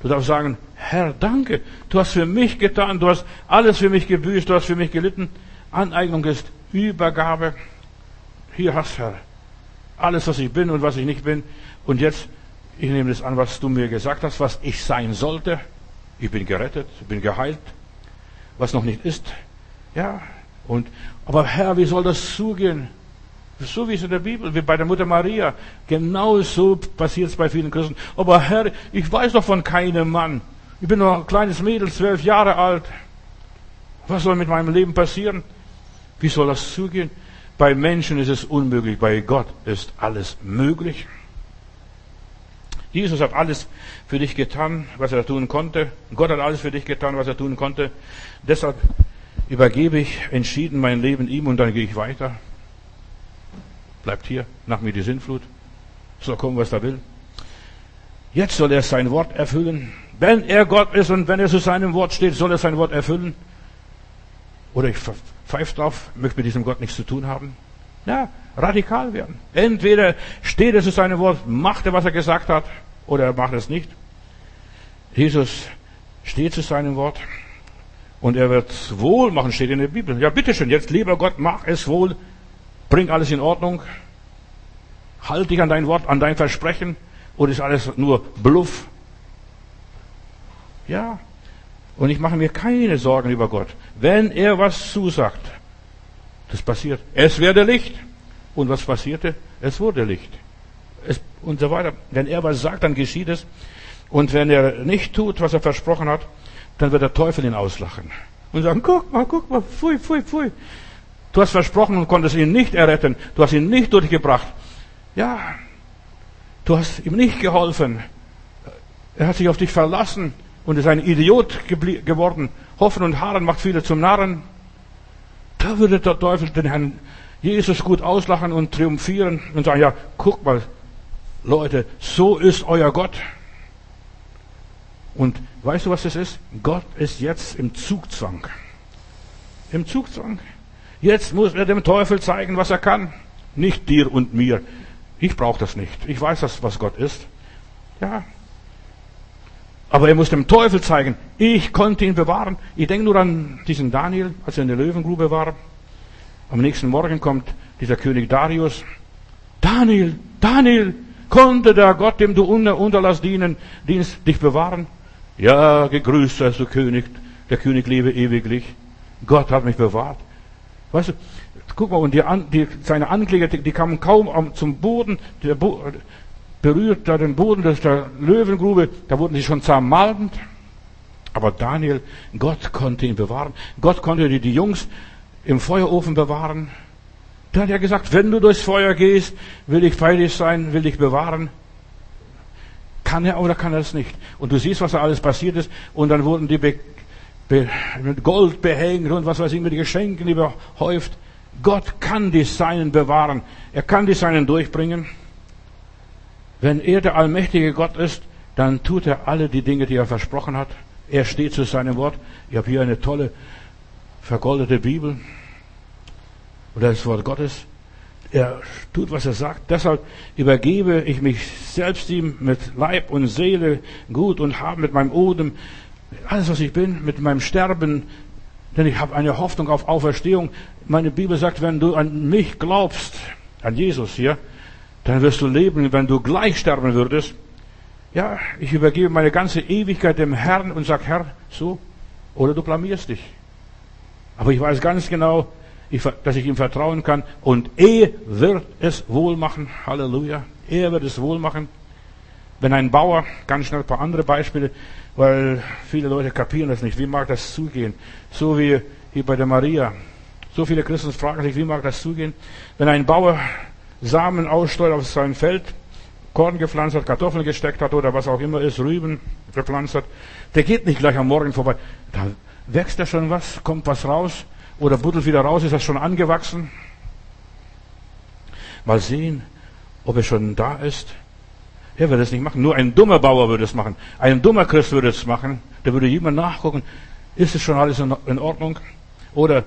Speaker 1: Du darfst sagen, Herr, danke. Du hast für mich getan. Du hast alles für mich gebüßt. Du hast für mich gelitten. Aneignung ist Übergabe. Hier hast du, Herr, alles, was ich bin und was ich nicht bin. Und jetzt, ich nehme das an, was du mir gesagt hast, was ich sein sollte. Ich bin gerettet, ich bin geheilt. Was noch nicht ist. Ja. Und, aber Herr, wie soll das zugehen? So wie es in der Bibel, wie bei der Mutter Maria. Genau so passiert es bei vielen Christen. Aber Herr, ich weiß doch von keinem Mann. Ich bin noch ein kleines Mädel, zwölf Jahre alt. Was soll mit meinem Leben passieren? Wie soll das zugehen? Bei Menschen ist es unmöglich, bei Gott ist alles möglich. Jesus hat alles für dich getan, was er tun konnte. Gott hat alles für dich getan, was er tun konnte. Deshalb übergebe ich entschieden mein Leben ihm und dann gehe ich weiter. Bleibt hier, nach mir die Sinnflut. Soll kommen, was er will. Jetzt soll er sein Wort erfüllen. Wenn er Gott ist und wenn er zu seinem Wort steht, soll er sein Wort erfüllen. Oder ich pfeife drauf, möchte mit diesem Gott nichts zu tun haben. Ja, radikal werden. Entweder steht er zu seinem Wort, macht er, was er gesagt hat, oder er macht es nicht. Jesus steht zu seinem Wort und er wird es wohl machen, steht in der Bibel. Ja, bitteschön, jetzt lieber Gott, mach es wohl, bring alles in Ordnung, halt dich an dein Wort, an dein Versprechen, oder ist alles nur Bluff? Ja, und ich mache mir keine Sorgen über Gott. Wenn er was zusagt, das passiert. Es werde Licht. Und was passierte? Es wurde Licht. Es, und so weiter. Wenn er was sagt, dann geschieht es. Und wenn er nicht tut, was er versprochen hat, dann wird der Teufel ihn auslachen. Und sagen, guck mal, guck mal, pfui, pfui, pfui. Du hast versprochen und konntest ihn nicht erretten. Du hast ihn nicht durchgebracht. Ja, du hast ihm nicht geholfen. Er hat sich auf dich verlassen und ist ein Idiot geworden. Hoffen und Haaren macht viele zum Narren. Da würde der Teufel den Herrn Jesus gut auslachen und triumphieren und sagen, ja, guck mal, Leute, so ist euer Gott. Und weißt du, was das ist? Gott ist jetzt im Zugzwang. Im Zugzwang. Jetzt muss er dem Teufel zeigen, was er kann. Nicht dir und mir. Ich brauche das nicht. Ich weiß das, was Gott ist. Ja, aber er muss dem Teufel zeigen, ich konnte ihn bewahren. Ich denke nur an diesen Daniel, als er in der Löwengrube war. Am nächsten Morgen kommt dieser König Darius. Daniel, Daniel, konnte der Gott, dem du Unterlass dienen, Dienst, dich bewahren? Ja, gegrüßt seist du König, der König lebe ewiglich. Gott hat mich bewahrt. Weißt du, guck mal, und die, die, seine Ankläger, die, die kamen kaum zum Boden. Der, berührt da den Boden der Löwengrube, da wurden sie schon zermalmt. Aber Daniel, Gott konnte ihn bewahren. Gott konnte die, die Jungs im Feuerofen bewahren. Da hat er gesagt, wenn du durchs Feuer gehst, will ich bei dir sein, will dich bewahren. Kann er oder kann er es nicht? Und du siehst, was da alles passiert ist. Und dann wurden die be, be, mit Gold behängt und was weiß ich, mit Geschenken überhäuft. Gott kann die Seinen bewahren. Er kann die Seinen durchbringen. Wenn er der allmächtige Gott ist, dann tut er alle die Dinge, die er versprochen hat. Er steht zu seinem Wort. Ich habe hier eine tolle vergoldete Bibel oder das Wort Gottes. Er tut, was er sagt. Deshalb übergebe ich mich selbst ihm mit Leib und Seele, Gut und Haben, mit meinem Odem, alles, was ich bin, mit meinem Sterben, denn ich habe eine Hoffnung auf Auferstehung. Meine Bibel sagt, wenn du an mich glaubst, an Jesus hier, dann wirst du leben, wenn du gleich sterben würdest. Ja, ich übergebe meine ganze Ewigkeit dem Herrn und sag, Herr, so, oder du blamierst dich. Aber ich weiß ganz genau, dass ich ihm vertrauen kann und er wird es wohl machen. Halleluja. Er wird es wohl machen. Wenn ein Bauer, ganz schnell ein paar andere Beispiele, weil viele Leute kapieren das nicht. Wie mag das zugehen? So wie hier bei der Maria. So viele Christen fragen sich, wie mag das zugehen? Wenn ein Bauer Samen ausstreut auf sein Feld Korn gepflanzt hat, Kartoffeln gesteckt hat oder was auch immer ist, Rüben gepflanzt hat, der geht nicht gleich am Morgen vorbei. Da wächst da schon was, kommt was raus oder buddelt wieder raus, ist das schon angewachsen. Mal sehen, ob es schon da ist. Er würde es nicht machen. Nur ein dummer Bauer würde es machen. Ein dummer Christ würde es machen. Der würde jemand nachgucken, ist es schon alles in Ordnung? Oder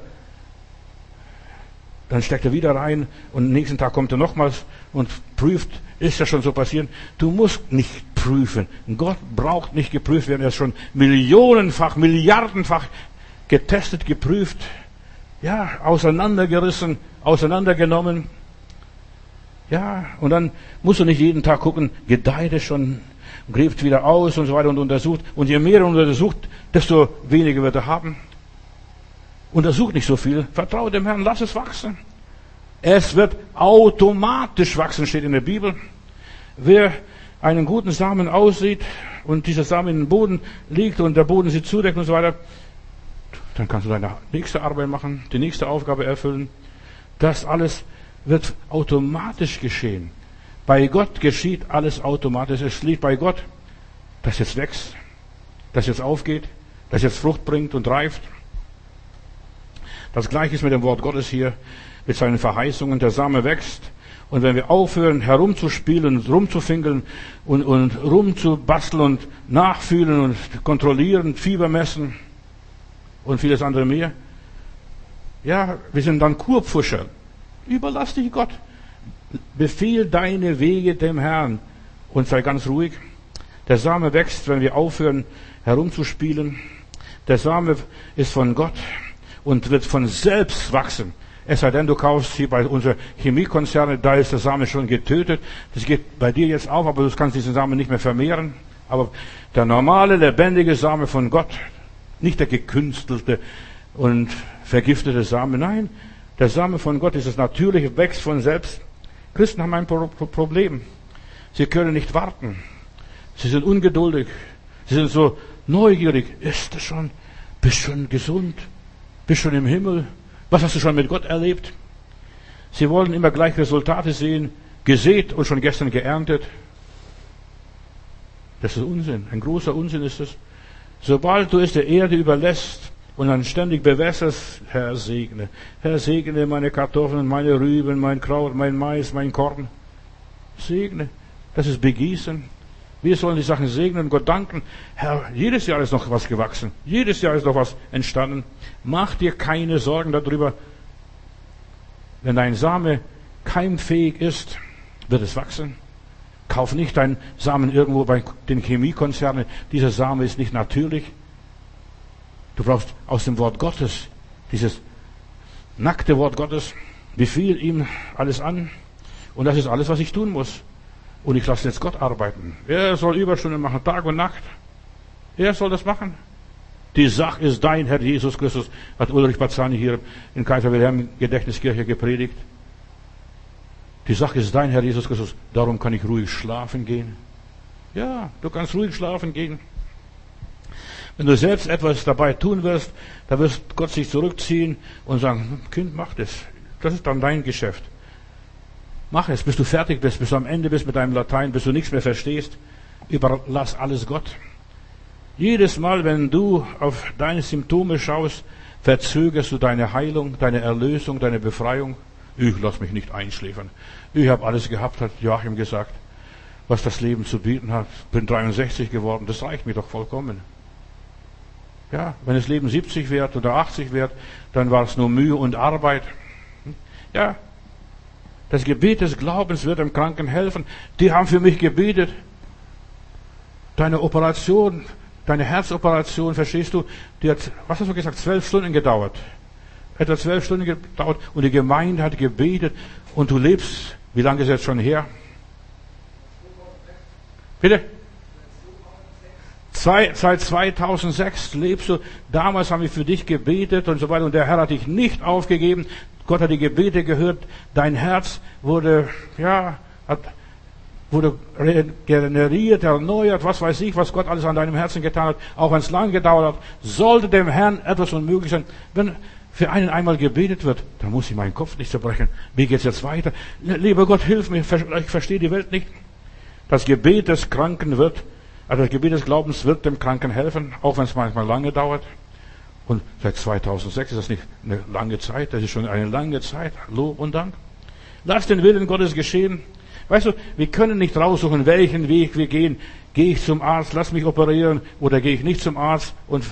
Speaker 1: dann steckt er wieder rein und nächsten Tag kommt er nochmals und prüft, ist das schon so passiert? Du musst nicht prüfen. Gott braucht nicht geprüft werden. Er ist schon millionenfach, milliardenfach getestet, geprüft, ja, auseinandergerissen, auseinandergenommen. Ja, und dann musst du nicht jeden Tag gucken, gedeiht es schon, gräbt wieder aus und so weiter und untersucht. Und je mehr er untersucht, desto weniger wird er haben. Untersucht nicht so viel. Vertraue dem Herrn, lass es wachsen. Es wird automatisch wachsen, steht in der Bibel. Wer einen guten Samen aussieht und dieser Samen in den Boden liegt und der Boden sie zudeckt und so weiter, dann kannst du deine nächste Arbeit machen, die nächste Aufgabe erfüllen. Das alles wird automatisch geschehen. Bei Gott geschieht alles automatisch. Es liegt bei Gott, dass jetzt wächst, dass jetzt aufgeht, dass jetzt Frucht bringt und reift. Das gleiche ist mit dem Wort Gottes hier, mit seinen Verheißungen. Der Same wächst. Und wenn wir aufhören, herumzuspielen, rumzufinkeln und, und rumzubasteln und nachfühlen und kontrollieren, Fieber messen und vieles andere mehr, ja, wir sind dann Kurpfuscher. Überlass dich Gott. Befehl deine Wege dem Herrn und sei ganz ruhig. Der Same wächst, wenn wir aufhören, herumzuspielen. Der Same ist von Gott und wird von selbst wachsen. Es sei denn, du kaufst hier bei unserer Chemiekonzerne, da ist der Same schon getötet. Das geht bei dir jetzt auch, aber du kannst diesen Samen nicht mehr vermehren. Aber der normale, lebendige Same von Gott, nicht der gekünstelte und vergiftete Same, nein, der Same von Gott ist das natürliche, wächst von selbst. Christen haben ein Problem. Sie können nicht warten. Sie sind ungeduldig. Sie sind so neugierig. Ist das schon? Bist schon gesund? Bist schon im Himmel? Was hast du schon mit Gott erlebt? Sie wollen immer gleich Resultate sehen, gesät und schon gestern geerntet. Das ist Unsinn. Ein großer Unsinn ist es. Sobald du es der Erde überlässt und dann ständig bewässerst, Herr segne. Herr segne meine Kartoffeln, meine Rüben, mein Kraut, mein Mais, mein Korn. Segne. Das ist Begießen. Wir sollen die Sachen segnen und Gott danken. Herr, jedes Jahr ist noch was gewachsen. Jedes Jahr ist noch was entstanden. Mach dir keine Sorgen darüber. Wenn dein Same keimfähig ist, wird es wachsen. Kauf nicht deinen Samen irgendwo bei den Chemiekonzernen. Dieser Same ist nicht natürlich. Du brauchst aus dem Wort Gottes, dieses nackte Wort Gottes, befiehl ihm alles an. Und das ist alles, was ich tun muss. Und ich lasse jetzt Gott arbeiten. Er soll Überstunden machen, Tag und Nacht. Er soll das machen. Die Sache ist dein, Herr Jesus Christus, hat Ulrich Bazzani hier in Kaiser Wilhelm Gedächtniskirche gepredigt. Die Sache ist dein, Herr Jesus Christus, darum kann ich ruhig schlafen gehen. Ja, du kannst ruhig schlafen gehen. Wenn du selbst etwas dabei tun wirst, da wirst Gott sich zurückziehen und sagen, Kind, mach das. Das ist dann dein Geschäft. Mach es, bis du fertig bist, bis du am Ende bist mit deinem Latein, bis du nichts mehr verstehst. Überlass alles Gott. Jedes Mal, wenn du auf deine Symptome schaust, verzögerst du deine Heilung, deine Erlösung, deine Befreiung. Ich lass mich nicht einschläfern. Ich habe alles gehabt, hat Joachim gesagt, was das Leben zu bieten hat. Bin 63 geworden, das reicht mir doch vollkommen. Ja, wenn das Leben 70 wird oder 80 wird, dann war es nur Mühe und Arbeit. Ja, das Gebet des Glaubens wird dem Kranken helfen. Die haben für mich gebetet. Deine Operation, deine Herzoperation, verstehst du, die hat, was hast du gesagt, zwölf Stunden gedauert. Etwa zwölf Stunden gedauert und die Gemeinde hat gebetet und du lebst, wie lange ist jetzt schon her? Bitte? Seit 2006 lebst du. Damals haben wir für dich gebetet und so weiter und der Herr hat dich nicht aufgegeben. Gott hat die Gebete gehört. Dein Herz wurde, ja, hat, wurde regeneriert, erneuert, was weiß ich, was Gott alles an deinem Herzen getan hat, auch wenn es lang gedauert hat, sollte dem Herrn etwas unmöglich sein. Wenn für einen einmal gebetet wird, dann muss ich meinen Kopf nicht zerbrechen. Wie geht's jetzt weiter? Lieber Gott, hilf mir, ich verstehe die Welt nicht. Das Gebet des Kranken wird, also das Gebet des Glaubens wird dem Kranken helfen, auch wenn es manchmal lange dauert. Und seit 2006 ist das nicht eine lange Zeit, das ist schon eine lange Zeit. Lob und Dank. Lass den Willen Gottes geschehen. Weißt du, wir können nicht raussuchen, welchen Weg wir gehen. Gehe ich zum Arzt, lass mich operieren, oder gehe ich nicht zum Arzt und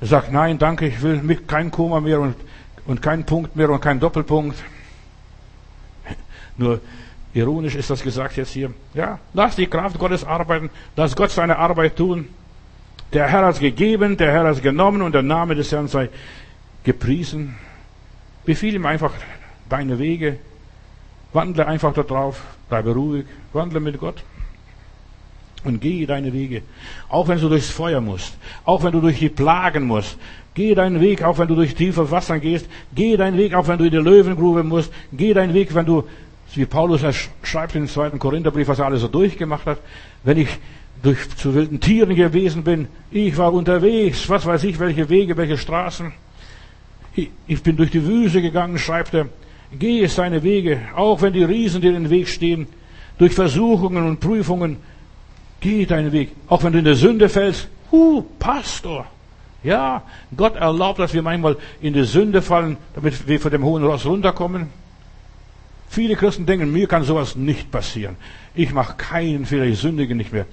Speaker 1: sag nein, danke, ich will mich kein Koma mehr und, und kein Punkt mehr und kein Doppelpunkt. Nur ironisch ist das gesagt jetzt hier. Ja, lass die Kraft Gottes arbeiten, lass Gott seine Arbeit tun. Der Herr hat es gegeben, der Herr hat es genommen und der Name des Herrn sei gepriesen. Befiehl ihm einfach deine Wege. Wandle einfach darauf, bleibe ruhig, wandle mit Gott und gehe deine Wege. Auch wenn du durchs Feuer musst, auch wenn du durch die Plagen musst, geh deinen Weg, auch wenn du durch tiefe Wasser gehst, geh deinen Weg, auch wenn du in die Löwengrube musst, geh deinen Weg, wenn du, wie Paulus schreibt im zweiten Korintherbrief, was er alles so durchgemacht hat, wenn ich durch zu wilden Tieren gewesen bin. Ich war unterwegs, was weiß ich, welche Wege, welche Straßen. Ich bin durch die Wüste gegangen, schreibt er. Geh seine Wege, auch wenn die Riesen dir den Weg stehen. Durch Versuchungen und Prüfungen, geh deinen Weg. Auch wenn du in der Sünde fällst. Huh, Pastor. Ja, Gott erlaubt, dass wir manchmal in die Sünde fallen, damit wir von dem hohen Ross runterkommen. Viele Christen denken, mir kann sowas nicht passieren. Ich mache keinen Fehler, ich sündige nicht mehr.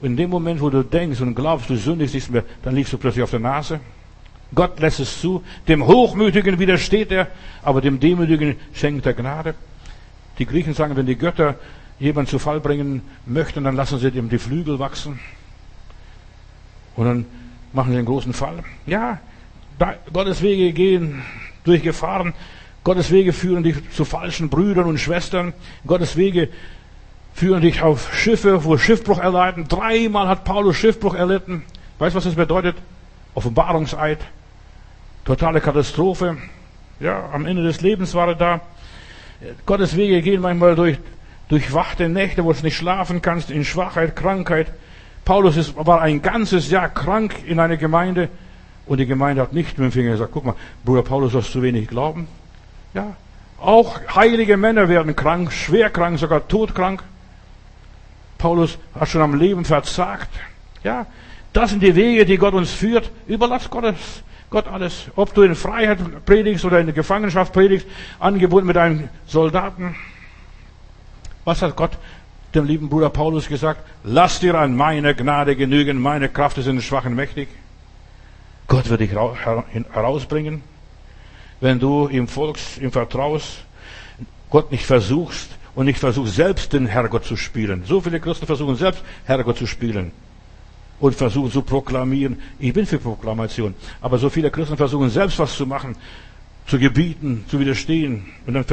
Speaker 1: Und in dem Moment, wo du denkst und glaubst, du sündigst nicht mehr, dann liegst du plötzlich auf der Nase. Gott lässt es zu. Dem Hochmütigen widersteht er, aber dem Demütigen schenkt er Gnade. Die Griechen sagen, wenn die Götter jemanden zu Fall bringen möchten, dann lassen sie ihm die Flügel wachsen. Und dann machen sie einen großen Fall. Ja, Gottes Wege gehen durch Gefahren. Gottes Wege führen dich zu falschen Brüdern und Schwestern. Gottes Wege führen dich auf Schiffe, wo Schiffbruch erleiden. Dreimal hat Paulus Schiffbruch erlitten. Weißt du, was das bedeutet? Offenbarungseid. Totale Katastrophe. Ja, am Ende des Lebens war er da. Gottes Wege gehen manchmal durch durchwachte Nächte, wo du nicht schlafen kannst, in Schwachheit, Krankheit. Paulus ist, war ein ganzes Jahr krank in einer Gemeinde und die Gemeinde hat nicht mit dem Finger gesagt, guck mal, Bruder Paulus, du hast zu wenig glauben. Ja, auch heilige Männer werden krank, schwer krank, sogar todkrank. Paulus hat schon am Leben verzagt. Ja, das sind die Wege, die Gott uns führt. Überlass Gottes, Gott alles. Ob du in Freiheit predigst oder in der Gefangenschaft predigst, angebunden mit einem Soldaten. Was hat Gott dem lieben Bruder Paulus gesagt? Lass dir an meine Gnade genügen, meine Kraft ist in den Schwachen mächtig. Gott wird dich herausbringen. Wenn du ihm folgst, ihm vertraust, Gott nicht versuchst, und nicht versuche selbst den Herrgott zu spielen. So viele Christen versuchen selbst Herrgott zu spielen und versuchen zu proklamieren. Ich bin für Proklamation. Aber so viele Christen versuchen selbst was zu machen, zu gebieten, zu widerstehen. Und dann,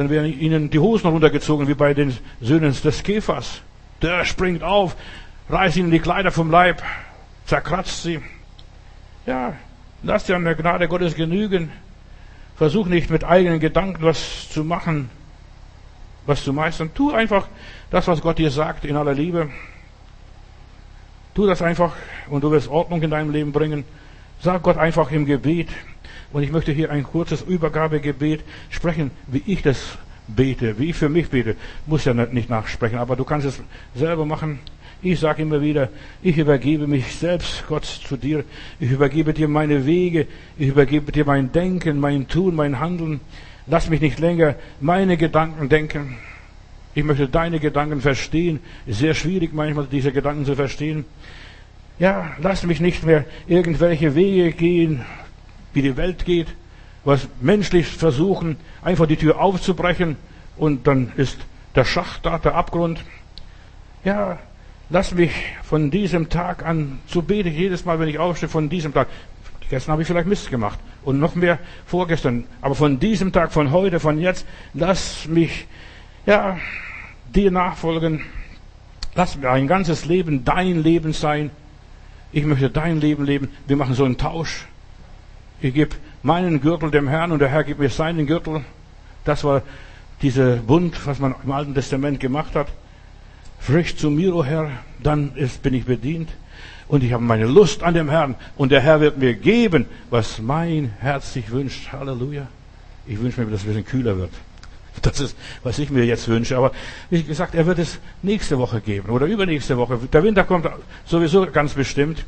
Speaker 1: dann werden ihnen die Hosen runtergezogen, wie bei den Söhnen des Käfers. Der springt auf, reißt ihnen die Kleider vom Leib, zerkratzt sie. Ja, lass dir an der Gnade Gottes genügen. Versuch nicht mit eigenen Gedanken was zu machen, was zu meistern. Tu einfach das, was Gott dir sagt, in aller Liebe. Tu das einfach und du wirst Ordnung in deinem Leben bringen. Sag Gott einfach im Gebet. Und ich möchte hier ein kurzes Übergabegebet sprechen, wie ich das bete, wie ich für mich bete. Muss ja nicht nachsprechen, aber du kannst es selber machen. Ich sage immer wieder, ich übergebe mich selbst, Gott, zu dir. Ich übergebe dir meine Wege. Ich übergebe dir mein Denken, mein Tun, mein Handeln. Lass mich nicht länger meine Gedanken denken. Ich möchte deine Gedanken verstehen. Sehr schwierig manchmal, diese Gedanken zu verstehen. Ja, lass mich nicht mehr irgendwelche Wege gehen, wie die Welt geht, was menschlich versuchen, einfach die Tür aufzubrechen und dann ist der Schacht da, der Abgrund. Ja, lass mich von diesem Tag an, so bete ich jedes Mal, wenn ich aufstehe, von diesem Tag. Gestern habe ich vielleicht Mist gemacht und noch mehr vorgestern. Aber von diesem Tag, von heute, von jetzt, lass mich, ja, dir nachfolgen. Lass mir ein ganzes Leben dein Leben sein. Ich möchte dein Leben leben. Wir machen so einen Tausch. Ich gebe meinen Gürtel dem Herrn und der Herr gibt mir seinen Gürtel. Das war dieser Bund, was man im Alten Testament gemacht hat. Frisch zu mir, o oh Herr, dann ist, bin ich bedient und ich habe meine Lust an dem Herrn und der Herr wird mir geben, was mein Herz sich wünscht. Halleluja. Ich wünsche mir, dass es ein bisschen kühler wird. Das ist, was ich mir jetzt wünsche. Aber wie gesagt, er wird es nächste Woche geben oder übernächste Woche. Der Winter kommt sowieso ganz bestimmt.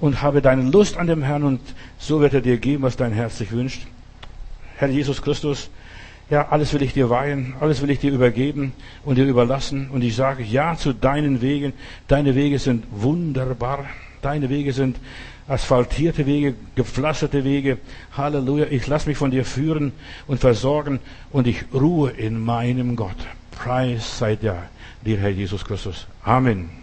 Speaker 1: Und habe deine Lust an dem Herrn und so wird er dir geben, was dein Herz sich wünscht. Herr Jesus Christus, ja, alles will ich dir weihen, alles will ich dir übergeben und dir überlassen. Und ich sage ja zu deinen Wegen. Deine Wege sind wunderbar. Deine Wege sind asphaltierte Wege, gepflasterte Wege. Halleluja. Ich lasse mich von dir führen und versorgen und ich ruhe in meinem Gott. Preis sei dir, dir Herr Jesus Christus. Amen.